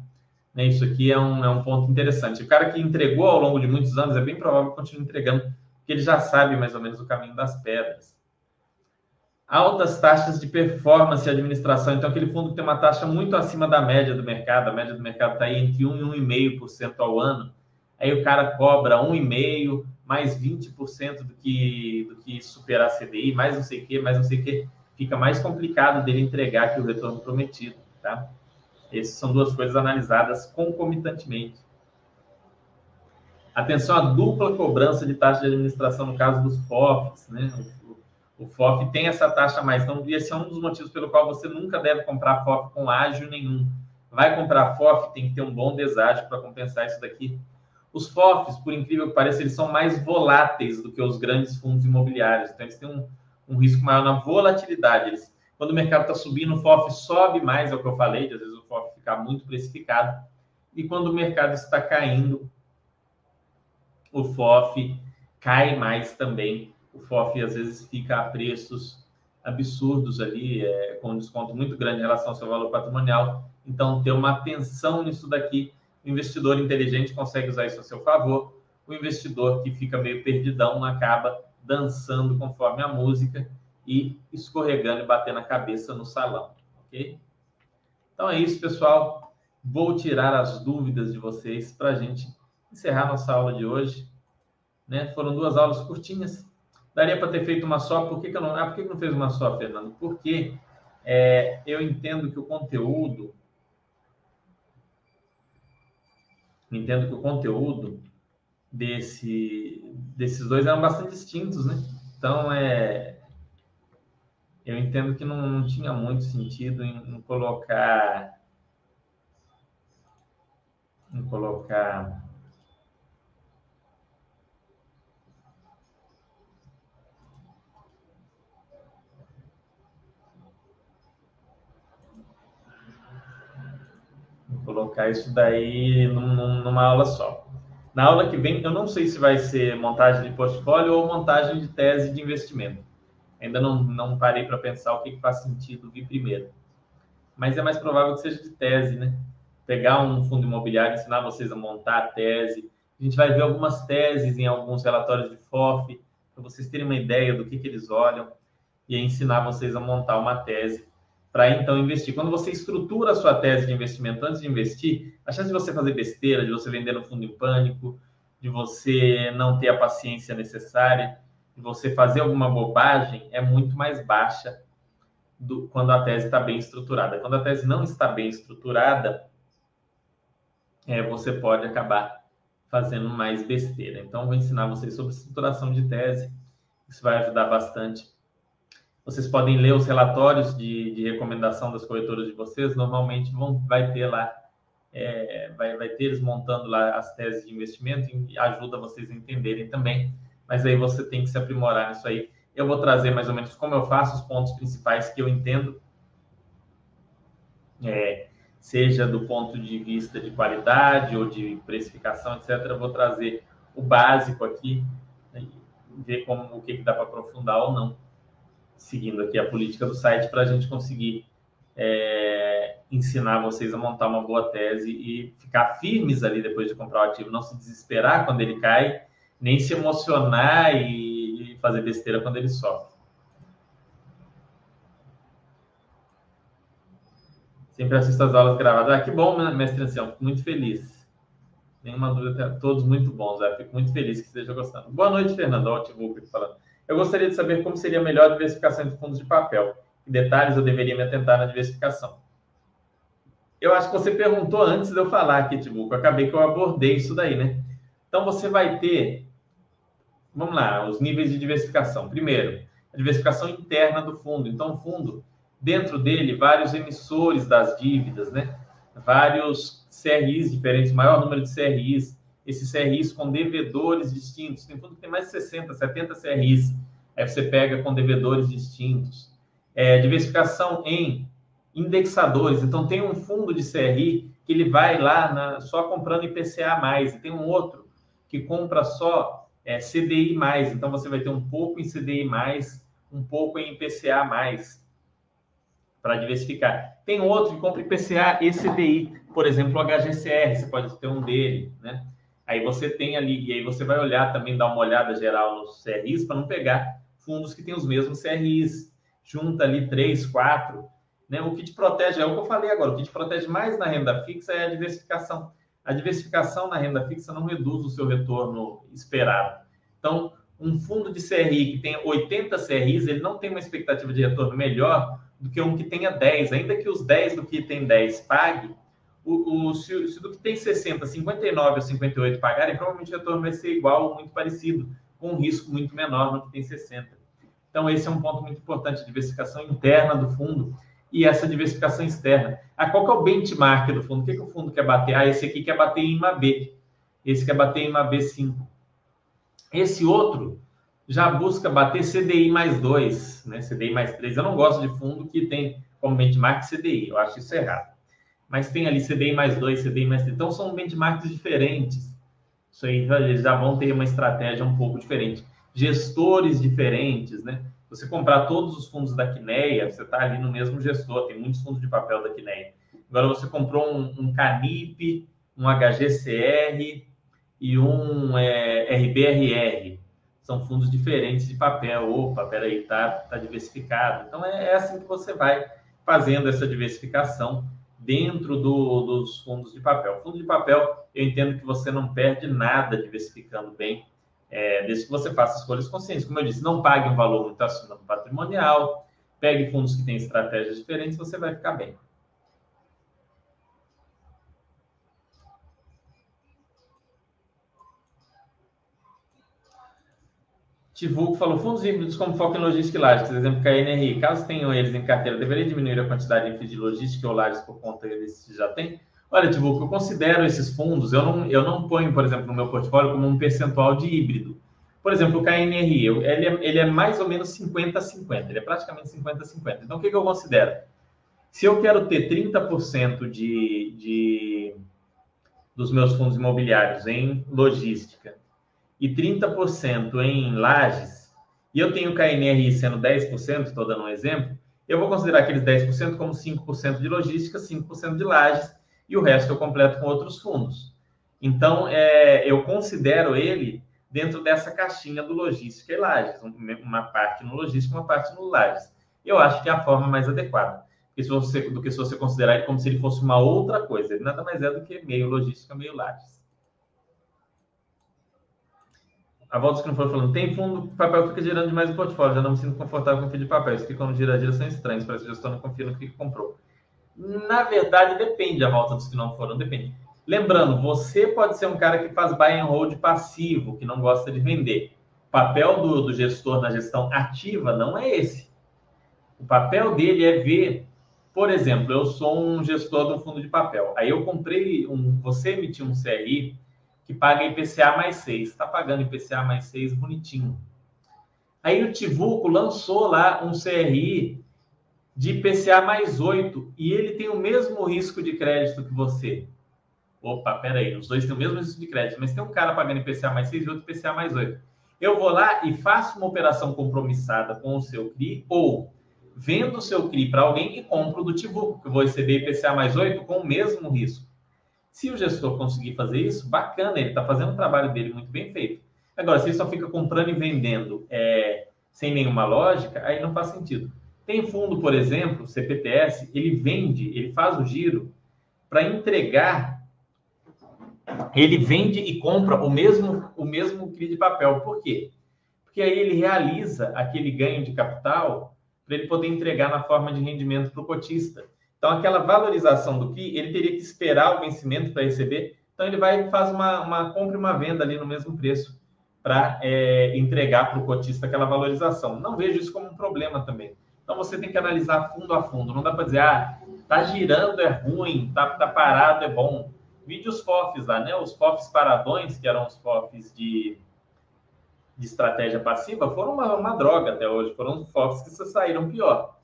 Speaker 1: Né, isso aqui é um, é um ponto interessante. O cara que entregou ao longo de muitos anos é bem provável que continue entregando, porque ele já sabe mais ou menos o caminho das pedras altas taxas de performance e administração. Então, aquele fundo que tem uma taxa muito acima da média do mercado, a média do mercado está aí entre 1 e 1,5% ao ano. Aí o cara cobra 1,5% mais 20% do que, do que superar a CDI, mais não sei o que, mais não sei o que. Fica mais complicado dele entregar aqui o retorno prometido, tá? Essas são duas coisas analisadas concomitantemente. Atenção à dupla cobrança de taxa de administração no caso dos FOFs, né? O FOF tem essa taxa a mais. Então, esse é um dos motivos pelo qual você nunca deve comprar FOF com ágio nenhum. Vai comprar FOF, tem que ter um bom deságio para compensar isso daqui. Os FOFs, por incrível que pareça, eles são mais voláteis do que os grandes fundos imobiliários. Então, eles têm um, um risco maior na volatilidade. Eles, quando o mercado está subindo, o FOF sobe mais, é o que eu falei, de às vezes o FOF ficar muito precificado. E quando o mercado está caindo, o FOF cai mais também o FOF às vezes fica a preços absurdos ali, é, com um desconto muito grande em relação ao seu valor patrimonial. Então, ter uma atenção nisso daqui. O investidor inteligente consegue usar isso a seu favor. O investidor que fica meio perdidão acaba dançando conforme a música e escorregando e batendo a cabeça no salão, ok? Então é isso, pessoal. Vou tirar as dúvidas de vocês para a gente encerrar nossa aula de hoje. Né? Foram duas aulas curtinhas, Daria para ter feito uma só, por que, que eu não. Ah, por que, que não fez uma só, Fernando? Porque é, eu entendo que o conteúdo. Entendo que o conteúdo desse, desses dois eram bastante distintos, né? Então, é, eu entendo que não, não tinha muito sentido em, em colocar em colocar colocar isso daí num, numa aula só. Na aula que vem, eu não sei se vai ser montagem de portfólio ou montagem de tese de investimento. Ainda não, não parei para pensar o que, que faz sentido vir primeiro. Mas é mais provável que seja de tese, né? Pegar um fundo imobiliário, ensinar vocês a montar a tese. A gente vai ver algumas teses em alguns relatórios de FOF, para vocês terem uma ideia do que, que eles olham, e ensinar vocês a montar uma tese para então investir. Quando você estrutura a sua tese de investimento antes de investir, a chance de você fazer besteira, de você vender no fundo em pânico, de você não ter a paciência necessária, de você fazer alguma bobagem é muito mais baixa do, quando a tese está bem estruturada. Quando a tese não está bem estruturada, é, você pode acabar fazendo mais besteira. Então, vou ensinar vocês sobre estruturação de tese. Isso vai ajudar bastante vocês podem ler os relatórios de, de recomendação das corretoras de vocês. Normalmente vão, vai ter lá, é, vai, vai ter eles montando lá as teses de investimento e ajuda vocês a entenderem também. Mas aí você tem que se aprimorar nisso aí. Eu vou trazer mais ou menos como eu faço os pontos principais que eu entendo, é, seja do ponto de vista de qualidade ou de precificação, etc. Eu vou trazer o básico aqui, né, ver como o que, que dá para aprofundar ou não seguindo aqui a política do site para a gente conseguir é, ensinar vocês a montar uma boa tese e ficar firmes ali depois de comprar o ativo, não se desesperar quando ele cai, nem se emocionar e fazer besteira quando ele sobe. Sempre assisto as aulas gravadas. Ah, que bom, né, mestre Ancião, fico muito feliz. Nenhuma dúvida, todos muito bons, né? fico muito feliz que esteja gostando. Boa noite, Fernando. Ótimo, falando. Eu gostaria de saber como seria a melhor diversificação de fundos de papel. Que detalhes eu deveria me atentar na diversificação? Eu acho que você perguntou antes de eu falar. Eu acabei que eu abordei isso daí, né? Então você vai ter, vamos lá, os níveis de diversificação. Primeiro, a diversificação interna do fundo. Então, o fundo, dentro dele, vários emissores das dívidas, né? vários CRIs diferentes, maior número de CRIs, esses CRIs com devedores distintos. Tem fundo que tem mais de 60, 70 CRIs. Aí você pega com devedores distintos. É, diversificação em indexadores. Então, tem um fundo de CRI que ele vai lá na, só comprando IPCA+, e tem um outro que compra só é, CDI+. Então, você vai ter um pouco em CDI+, um pouco em IPCA+, para diversificar. Tem outro que compra IPCA e CDI, por exemplo, o HGCR, você pode ter um dele, né? Aí você tem ali, e aí você vai olhar também, dar uma olhada geral nos CRIs, para não pegar fundos que têm os mesmos CRIs. Junta ali três, quatro, né? O que te protege, é o que eu falei agora, o que te protege mais na renda fixa é a diversificação. A diversificação na renda fixa não reduz o seu retorno esperado. Então, um fundo de CRI que tem 80 CRIs, ele não tem uma expectativa de retorno melhor do que um que tenha 10. Ainda que os 10 do que tem 10 pague, o, o, se, se do que tem 60, 59 ou 58 pagarem, provavelmente o retorno vai ser igual ou muito parecido, com um risco muito menor no que tem 60. Então, esse é um ponto muito importante, a diversificação interna do fundo e essa diversificação externa. Ah, qual que é o benchmark do fundo? O que, que o fundo quer bater? Ah, esse aqui quer bater em uma B. Esse quer bater em uma B5. Esse outro já busca bater CDI mais 2, né? CDI mais 3. Eu não gosto de fundo que tem como benchmark CDI, eu acho isso errado. Mas tem ali CDI mais 2, CDI mais 3. Então são benchmarks diferentes. Isso aí eles já vão ter uma estratégia um pouco diferente. Gestores diferentes, né? Você comprar todos os fundos da Quineia, você está ali no mesmo gestor, tem muitos fundos de papel da Quineia. Agora você comprou um, um Canip, um HGCR e um é, RBRR. São fundos diferentes de papel. Opa, peraí, tá, tá diversificado. Então é, é assim que você vai fazendo essa diversificação dentro do, dos fundos de papel. Fundo de papel, eu entendo que você não perde nada diversificando bem é, desde que você faça escolhas conscientes. Como eu disse, não pague um valor muito acima do patrimonial, pegue fundos que têm estratégias diferentes, você vai ficar bem. Tivuco falou, fundos híbridos como foco em logística e lajes, exemplo, KNRI, caso tenham eles em carteira, deveria diminuir a quantidade de logística ou lajes por conta deles já tem? Olha, Tivuco, eu considero esses fundos, eu não, eu não ponho, por exemplo, no meu portfólio como um percentual de híbrido. Por exemplo, o KNRI, ele, é, ele é mais ou menos 50-50, ele é praticamente 50-50. Então, o que, que eu considero? Se eu quero ter 30% de, de, dos meus fundos imobiliários em logística e 30% em lajes, e eu tenho o KNRI sendo 10%, estou dando um exemplo, eu vou considerar aqueles 10% como 5% de logística, 5% de lajes, e o resto eu completo com outros fundos. Então, é, eu considero ele dentro dessa caixinha do logística e lajes, uma parte no logística, uma parte no lajes. Eu acho que é a forma mais adequada do que, se você, considerar ele como se ele fosse uma outra coisa. Ele nada mais é do que meio logística, meio lajes. A volta que não foi falando, tem fundo, papel fica girando demais no portfólio, já não me sinto confortável com o fio de papel. Isso que quando gira, gira são estranhos, parece que o gestor não confia no que comprou. Na verdade, depende a volta dos que não foram, depende. Lembrando, você pode ser um cara que faz buy and hold passivo, que não gosta de vender. O papel do, do gestor na gestão ativa não é esse. O papel dele é ver, por exemplo, eu sou um gestor de um fundo de papel. Aí eu comprei um, você emitiu um CRI que paga IPCA mais 6. Está pagando IPCA mais 6 bonitinho. Aí o Tivuco lançou lá um CRI de IPCA mais 8 e ele tem o mesmo risco de crédito que você. Opa, peraí, os dois têm o mesmo risco de crédito, mas tem um cara pagando IPCA mais 6 e outro IPCA mais 8. Eu vou lá e faço uma operação compromissada com o seu CRI ou vendo o seu CRI para alguém e compro do Tibuco, que eu vou receber IPCA mais 8 com o mesmo risco. Se o gestor conseguir fazer isso, bacana, ele está fazendo o trabalho dele muito bem feito. Agora, se ele só fica comprando e vendendo é, sem nenhuma lógica, aí não faz sentido. Tem fundo, por exemplo, CPTS, ele vende, ele faz o giro para entregar, ele vende e compra o mesmo o mesmo CRI de papel. Por quê? Porque aí ele realiza aquele ganho de capital para ele poder entregar na forma de rendimento para o cotista. Então, aquela valorização do CRI, ele teria que esperar o vencimento para receber. Então, ele vai faz uma, uma compra e uma venda ali no mesmo preço para é, entregar para o cotista aquela valorização. Não vejo isso como um problema também. Então você tem que analisar fundo a fundo. Não dá para dizer, ah, Tá girando é ruim, tá, tá parado é bom. Vídeos FOFs lá, né? Os FOFs paradões, que eram os FOFs de, de estratégia passiva, foram uma, uma droga até hoje. Foram os FOFs que saíram pior.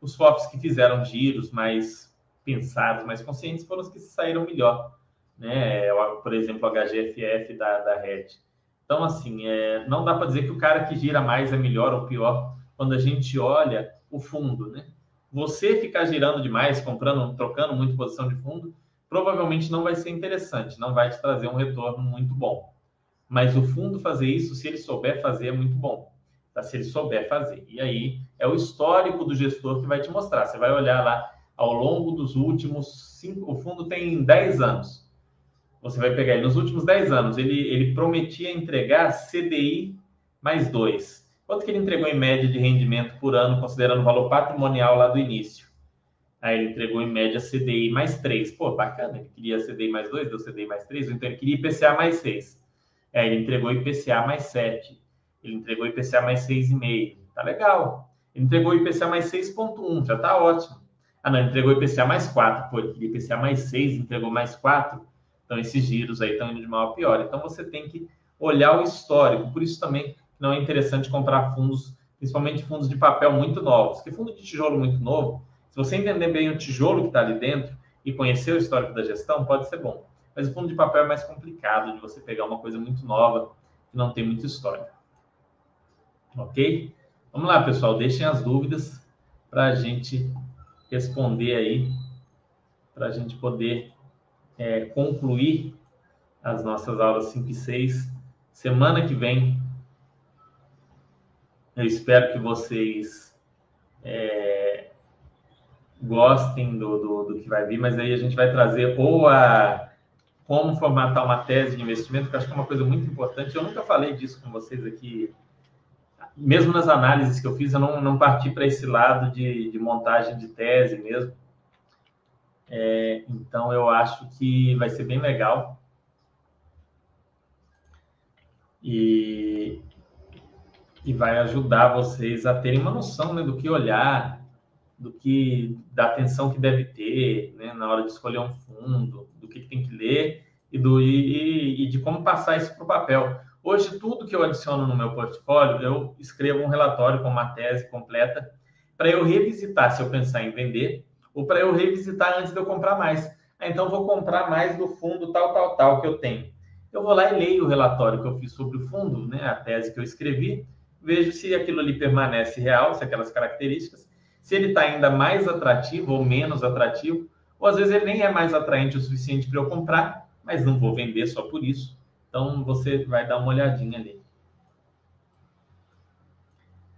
Speaker 1: Os FOFs que fizeram giros mais pensados, mais conscientes, foram os que saíram melhor. Né? Por exemplo, o HGFF da, da RED. Então, assim, é, não dá para dizer que o cara que gira mais é melhor ou pior quando a gente olha o fundo, né? Você ficar girando demais, comprando, trocando muito posição de fundo, provavelmente não vai ser interessante, não vai te trazer um retorno muito bom. Mas o fundo fazer isso, se ele souber fazer, é muito bom. Tá? Se ele souber fazer. E aí é o histórico do gestor que vai te mostrar. Você vai olhar lá ao longo dos últimos cinco. O fundo tem 10 anos. Você vai pegar ele nos últimos 10 anos. Ele, ele prometia entregar CDI mais 2 Quanto que ele entregou em média de rendimento por ano, considerando o valor patrimonial lá do início? Aí ele entregou em média CDI mais 3. Pô, bacana, ele queria CDI mais 2, deu CDI mais 3, então ele queria IPCA mais 6. Aí ele entregou IPCA mais 7. Ele entregou IPCA mais 6,5. Tá legal. Entregou IPCA mais 6,1, já tá ótimo. Ah, não, entregou IPCA mais 4. Pô, ele queria IPCA mais 6, entregou mais 4. Então esses giros aí estão indo de mal a pior. Então você tem que olhar o histórico. Por isso também não é interessante comprar fundos, principalmente fundos de papel muito novos. Porque fundo de tijolo muito novo, se você entender bem o tijolo que está ali dentro e conhecer o histórico da gestão, pode ser bom. Mas o fundo de papel é mais complicado de você pegar uma coisa muito nova que não tem muita história. Ok? Vamos lá, pessoal. Deixem as dúvidas para a gente responder aí, para a gente poder é, concluir as nossas aulas 5 e 6. Semana que vem eu espero que vocês é, gostem do, do, do, que vai vir, mas aí a gente vai trazer ou a como formatar uma tese de investimento, que acho que é uma coisa muito importante. Eu nunca falei disso com vocês aqui, mesmo nas análises que eu fiz, eu não, não parti para esse lado de, de, montagem de tese mesmo. É, então eu acho que vai ser bem legal. E e vai ajudar vocês a terem uma noção né, do que olhar, do que da atenção que deve ter né, na hora de escolher um fundo, do que tem que ler e, do, e, e de como passar isso para o papel. Hoje, tudo que eu adiciono no meu portfólio, eu escrevo um relatório com uma tese completa para eu revisitar se eu pensar em vender ou para eu revisitar antes de eu comprar mais. Ah, então, vou comprar mais do fundo tal, tal, tal que eu tenho. Eu vou lá e leio o relatório que eu fiz sobre o fundo, né, a tese que eu escrevi, vejo se aquilo ali permanece real, se aquelas características, se ele está ainda mais atrativo ou menos atrativo, ou às vezes ele nem é mais atraente o suficiente para eu comprar, mas não vou vender só por isso. Então você vai dar uma olhadinha ali.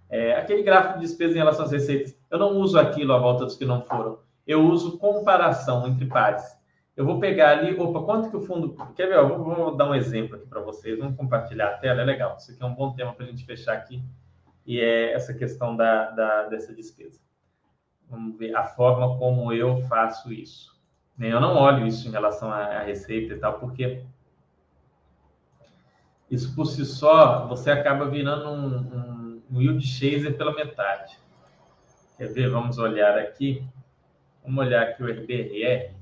Speaker 1: É, aquele gráfico de despesa em relação às receitas, eu não uso aquilo à volta dos que não foram. Eu uso comparação entre pares. Eu vou pegar ali, opa, quanto que o fundo. Quer ver? Vou, vou dar um exemplo aqui para vocês. Vamos compartilhar a tela, é legal. Isso aqui é um bom tema para a gente fechar aqui. E é essa questão da, da, dessa despesa. Vamos ver a forma como eu faço isso. Eu não olho isso em relação à, receita e tal, porque isso por si só você acaba virando um, um, um yield chaser pela metade. Quer ver? Vamos olhar aqui. Vamos olhar aqui o RBR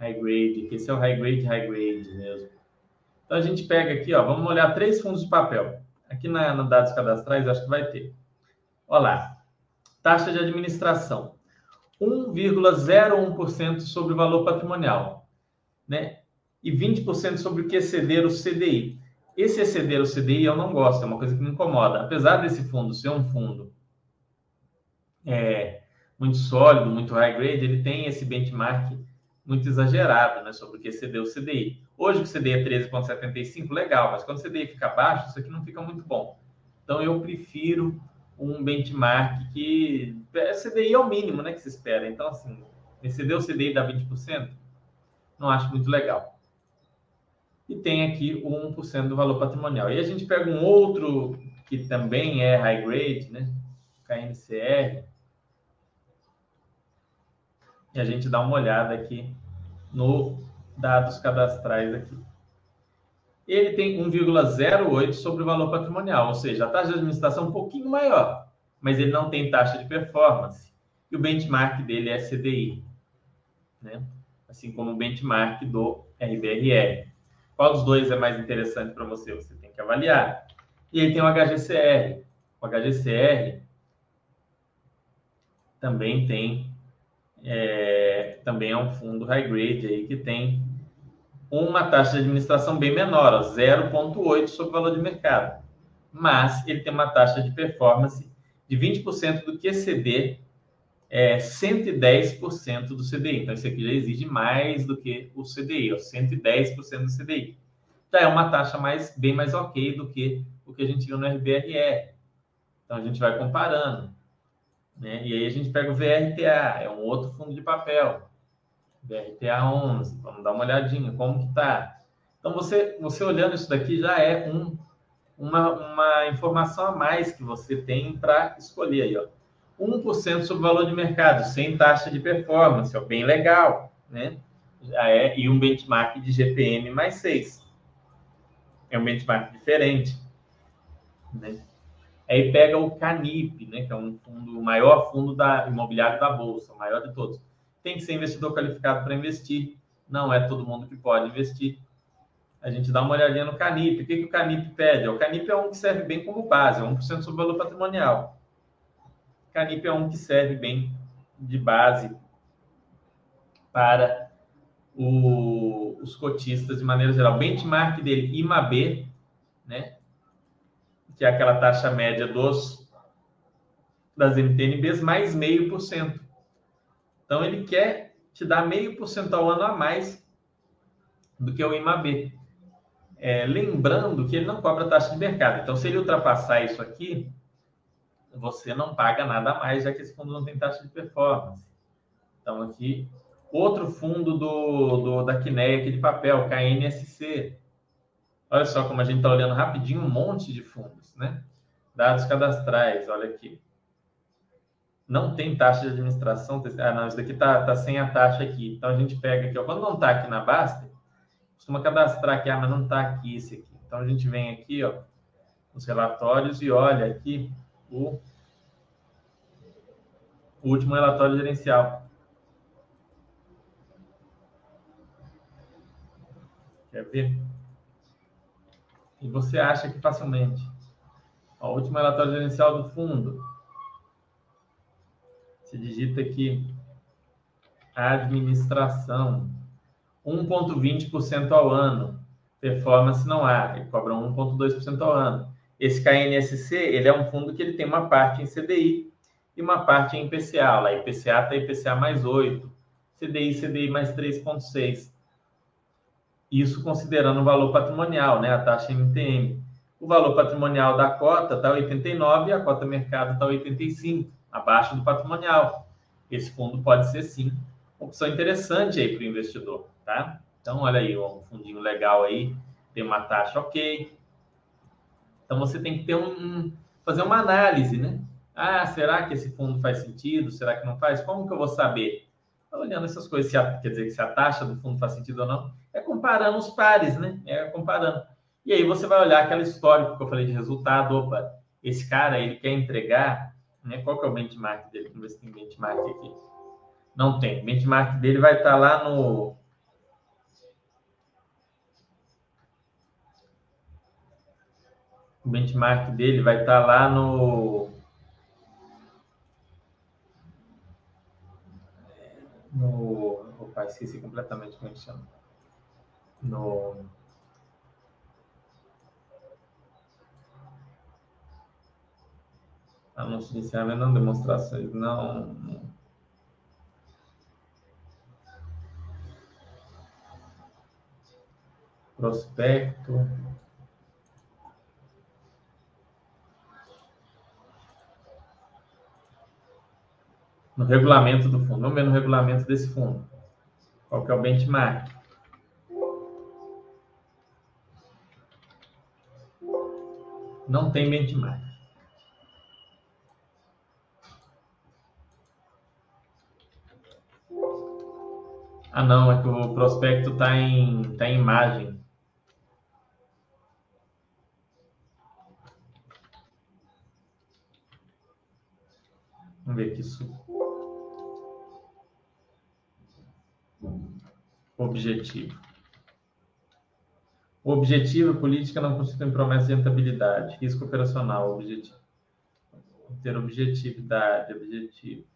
Speaker 1: high grade, que esse é o high grade, high grade mesmo. Então a gente pega aqui, ó, vamos olhar três fundos de papel. Aqui na, no dados cadastrais, acho que vai ter. Olha lá, taxa de administração, 1,01% sobre o valor patrimonial, né? E 20% sobre o que exceder o CDI. Esse exceder o CDI eu não gosto, é uma coisa que me incomoda. Apesar desse fundo ser um fundo é, muito sólido, muito high grade, ele tem esse benchmark muito exagerado, né, sobre o que excedeu o CDI. Hoje o CDI é 13,75, legal, mas quando o CDI fica baixo, isso aqui não fica muito bom. Então eu prefiro um benchmark que é, CDI é o mínimo, né, que se espera. Então assim, excedeu o CDI dá 20%, não acho muito legal. E tem aqui o 1% do valor patrimonial. E a gente pega um outro que também é high grade, né, KNCR, e a gente dá uma olhada aqui no dados cadastrais aqui. Ele tem 1,08 sobre o valor patrimonial, ou seja, a taxa de administração é um pouquinho maior, mas ele não tem taxa de performance. e o benchmark dele é CDI, né? assim como o benchmark do RBRR. Qual dos dois é mais interessante para você? Você tem que avaliar. E aí tem o HGCR. O HGCR também tem é, também é um fundo high grade aí que tem uma taxa de administração bem menor, 0,8 sobre o valor de mercado. Mas ele tem uma taxa de performance de 20% do QCD, é 110% do CDI. Então, isso aqui já exige mais do que o CDI, ó, 110% do CDI. Já é uma taxa mais, bem mais ok do que o que a gente viu no RBRR. Então, a gente vai comparando. Né? E aí a gente pega o VRTA, é um outro fundo de papel. VRTA 11, vamos dar uma olhadinha, como que tá. Então, você, você olhando isso daqui já é um, uma, uma informação a mais que você tem para escolher aí, ó. 1% sobre o valor de mercado, sem taxa de performance, ó, bem legal, né? É, e um benchmark de GPM mais 6. É um benchmark diferente, né? Aí pega o Canip, né, que é um fundo, o maior fundo da imobiliário da bolsa, o maior de todos. Tem que ser investidor qualificado para investir. Não é todo mundo que pode investir. A gente dá uma olhadinha no Canip. O que, que o Canip pede? O Canip é um que serve bem como base, é 1% sobre o valor patrimonial. Canip é um que serve bem de base para o, os cotistas de maneira geral. O benchmark dele, IMAB, né? que é aquela taxa média dos das NTNBs, mais meio por cento. Então, ele quer te dar meio por cento ao ano a mais do que o IMAB. É, lembrando que ele não cobra taxa de mercado. Então, se ele ultrapassar isso aqui, você não paga nada mais, já que esse fundo não tem taxa de performance. Então, aqui, outro fundo do, do da aqui de papel, KNSC. Olha só como a gente está olhando rapidinho um monte de fundos, né? Dados cadastrais, olha aqui. Não tem taxa de administração. Ah, não, isso daqui está tá sem a taxa aqui. Então a gente pega aqui, ó, quando não está aqui na Basta, costuma cadastrar aqui, ah, mas não está aqui esse aqui. Então a gente vem aqui, ó, nos relatórios e olha aqui o, último relatório gerencial. Quer ver? E você acha que facilmente. O último relatório gerencial do fundo. Você digita aqui administração. 1,20% ao ano. Performance não há, ele cobra 1,2% ao ano. Esse KNSC, ele é um fundo que ele tem uma parte em CDI e uma parte em IPCA. Lá IPCA está IPCA mais 8, CDI, CDI mais 3,6. Isso considerando o valor patrimonial, né? A taxa MTM. O valor patrimonial da cota está 89 e a cota mercado está 85, abaixo do patrimonial. Esse fundo pode ser sim opção interessante aí para o investidor, tá? Então, olha aí, um fundinho legal aí, tem uma taxa ok. Então, você tem que ter um, fazer uma análise, né? Ah, será que esse fundo faz sentido? Será que não faz? Como que eu vou saber? Olhando essas coisas, a, quer dizer, se a taxa do fundo faz sentido ou não, é comparando os pares, né? É comparando. E aí você vai olhar aquela história que eu falei de resultado. Opa, esse cara, ele quer entregar, né? Qual que é o benchmark dele? Vamos ver se tem benchmark aqui. Não tem. O benchmark dele vai estar lá no... O benchmark dele vai estar lá no no. Opa, esqueci completamente como é que chama. No. Anúncio inicial, não demonstrações, não. Prospecto. No regulamento do fundo. Vamos ver no regulamento desse fundo. Qual que é o benchmark? Não tem benchmark. Ah, não, é que o prospecto está em, tá em imagem. Vamos ver aqui. Objetivo. O objetivo, política não constitui promessa de rentabilidade. Risco operacional, objetivo. Ter objetividade, objetivo.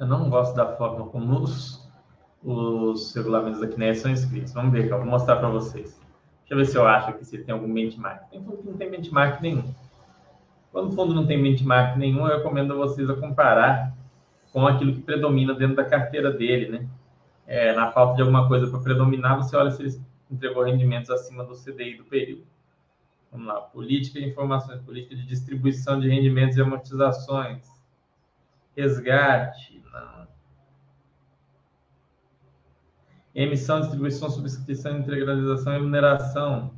Speaker 1: Eu não gosto da forma como os, os regulamentos da CNES são escritos. Vamos ver, eu vou mostrar para vocês. Deixa eu ver se eu acho aqui se tem algum benchmark. Tem fundo que não tem benchmark nenhum. Quando o fundo não tem benchmark nenhum, eu recomendo a vocês a comparar com aquilo que predomina dentro da carteira dele, né? É, na falta de alguma coisa para predominar, você olha se ele entregou rendimentos acima do CDI do período. Vamos lá, política de informações, política de distribuição de rendimentos e amortizações, resgate, emissão, distribuição, subscrição, integralização e remuneração.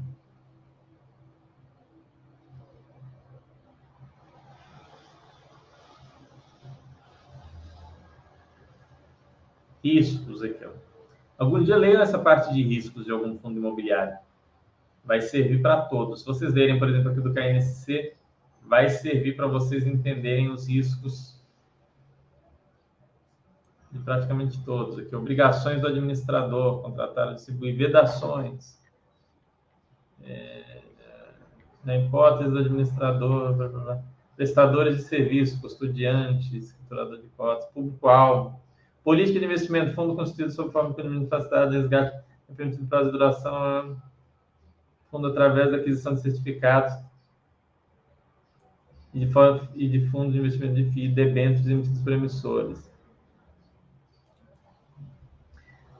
Speaker 1: Riscos aqui. Algum dia leiam essa parte de riscos de algum fundo imobiliário. Vai servir para todos. Se vocês lerem, por exemplo, aqui do KNSC, vai servir para vocês entenderem os riscos de praticamente todos aqui. Obrigações do administrador, contratar, distribuir, vedações. É, na hipótese do administrador, blá, blá, blá. prestadores de serviço, custodiante, escriturador de cotas, público-alvo, política de investimento, fundo constituído sob forma de facilidade de resgate, permitido prazo de duração, fundo através da aquisição de certificados e de, e de fundo de investimento de FII, debêntures emitidos por emissores.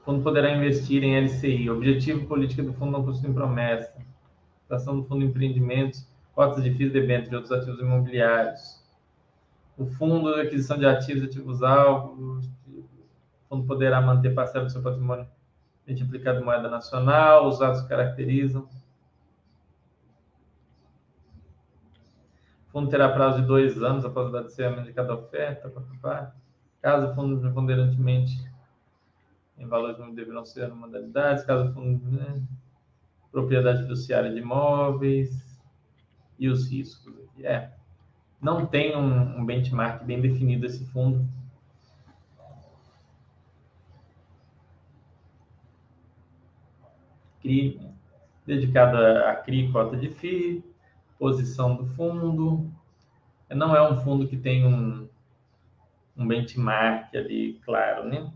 Speaker 1: O fundo poderá investir em LCI. Objetivo política do fundo não possui promessa. Ação do fundo empreendimentos, cotas de FIIs, debêntures e outros ativos imobiliários. O fundo de aquisição de ativos, ativos alvos. O fundo poderá manter parcela do seu patrimônio aplicado em moeda nacional. Os atos caracterizam. O fundo terá prazo de dois anos após a data de encerramento de cada oferta. Caso o fundo preponderantemente em valores que deverão ser modalidades, caso fundo, né? propriedade fiduciária de imóveis e os riscos. É, não tem um, um benchmark bem definido esse fundo. CRI, dedicado a, a CRI, cota de FII, posição do fundo. Não é um fundo que tem um, um benchmark ali, claro, né?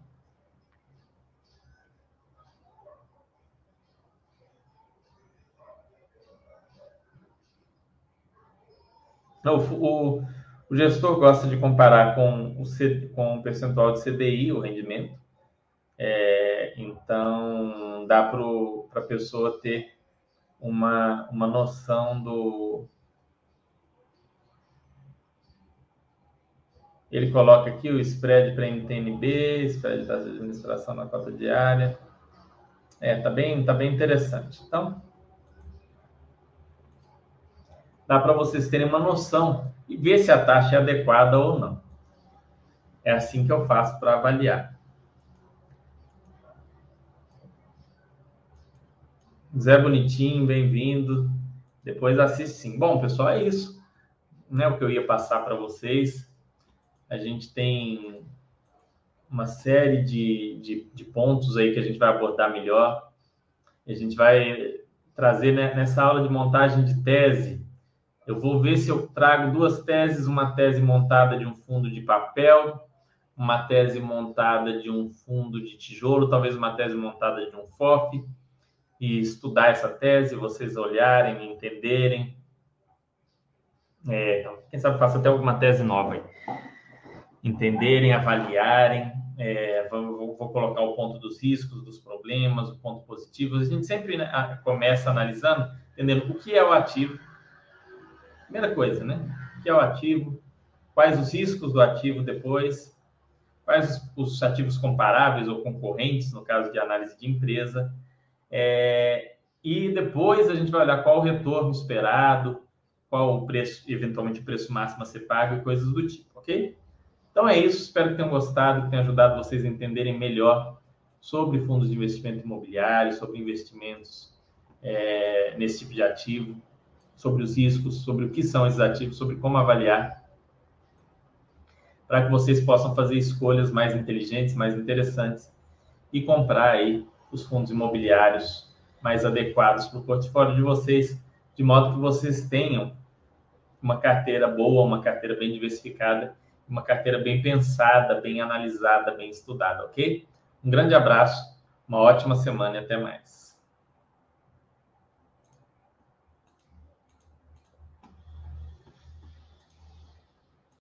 Speaker 1: Não, o, o gestor gosta de comparar com o, C, com o percentual de CDI, o rendimento. É, então, dá para a pessoa ter uma, uma noção do. Ele coloca aqui o spread para NTNB, spread da administração na cota diária. É, tá bem, tá bem interessante. Então, dá para vocês terem uma noção e ver se a taxa é adequada ou não. É assim que eu faço para avaliar. Zé Bonitinho, bem-vindo. Depois assiste sim. Bom, pessoal, é isso. Não é o que eu ia passar para vocês. A gente tem uma série de, de, de, pontos aí que a gente vai abordar melhor. A gente vai trazer né, nessa aula de montagem de tese eu vou ver se eu trago duas teses, uma tese montada de um fundo de papel, uma tese montada de um fundo de tijolo, talvez uma tese montada de um FOF, e estudar essa tese, vocês olharem, entenderem. É, então, quem sabe faça até alguma tese nova aí. Entenderem, avaliarem. É, vou, vou, colocar o ponto dos riscos, dos problemas, o ponto positivo. A gente sempre né, começa analisando, entendendo o que é o ativo, Primeira coisa, né? O que é o ativo? Quais os riscos do ativo depois? Quais os ativos comparáveis ou concorrentes, no caso de análise de empresa? É, e depois a gente vai olhar qual o retorno esperado, qual o preço, eventualmente o preço máximo a ser pago e coisas do tipo, ok? Então é isso, espero que tenham gostado, que tenha ajudado vocês a entenderem melhor sobre fundos de investimento imobiliário, sobre investimentos é, nesse tipo de ativo, sobre os riscos, sobre o que são esses ativos, sobre como avaliar, para que vocês possam fazer escolhas mais inteligentes, mais interessantes e comprar aí os fundos imobiliários mais adequados para o portfólio de vocês, de modo que vocês tenham uma carteira boa, uma carteira bem diversificada, uma carteira bem pensada, bem analisada, bem estudada, ok? Um grande abraço, uma ótima semana e até mais.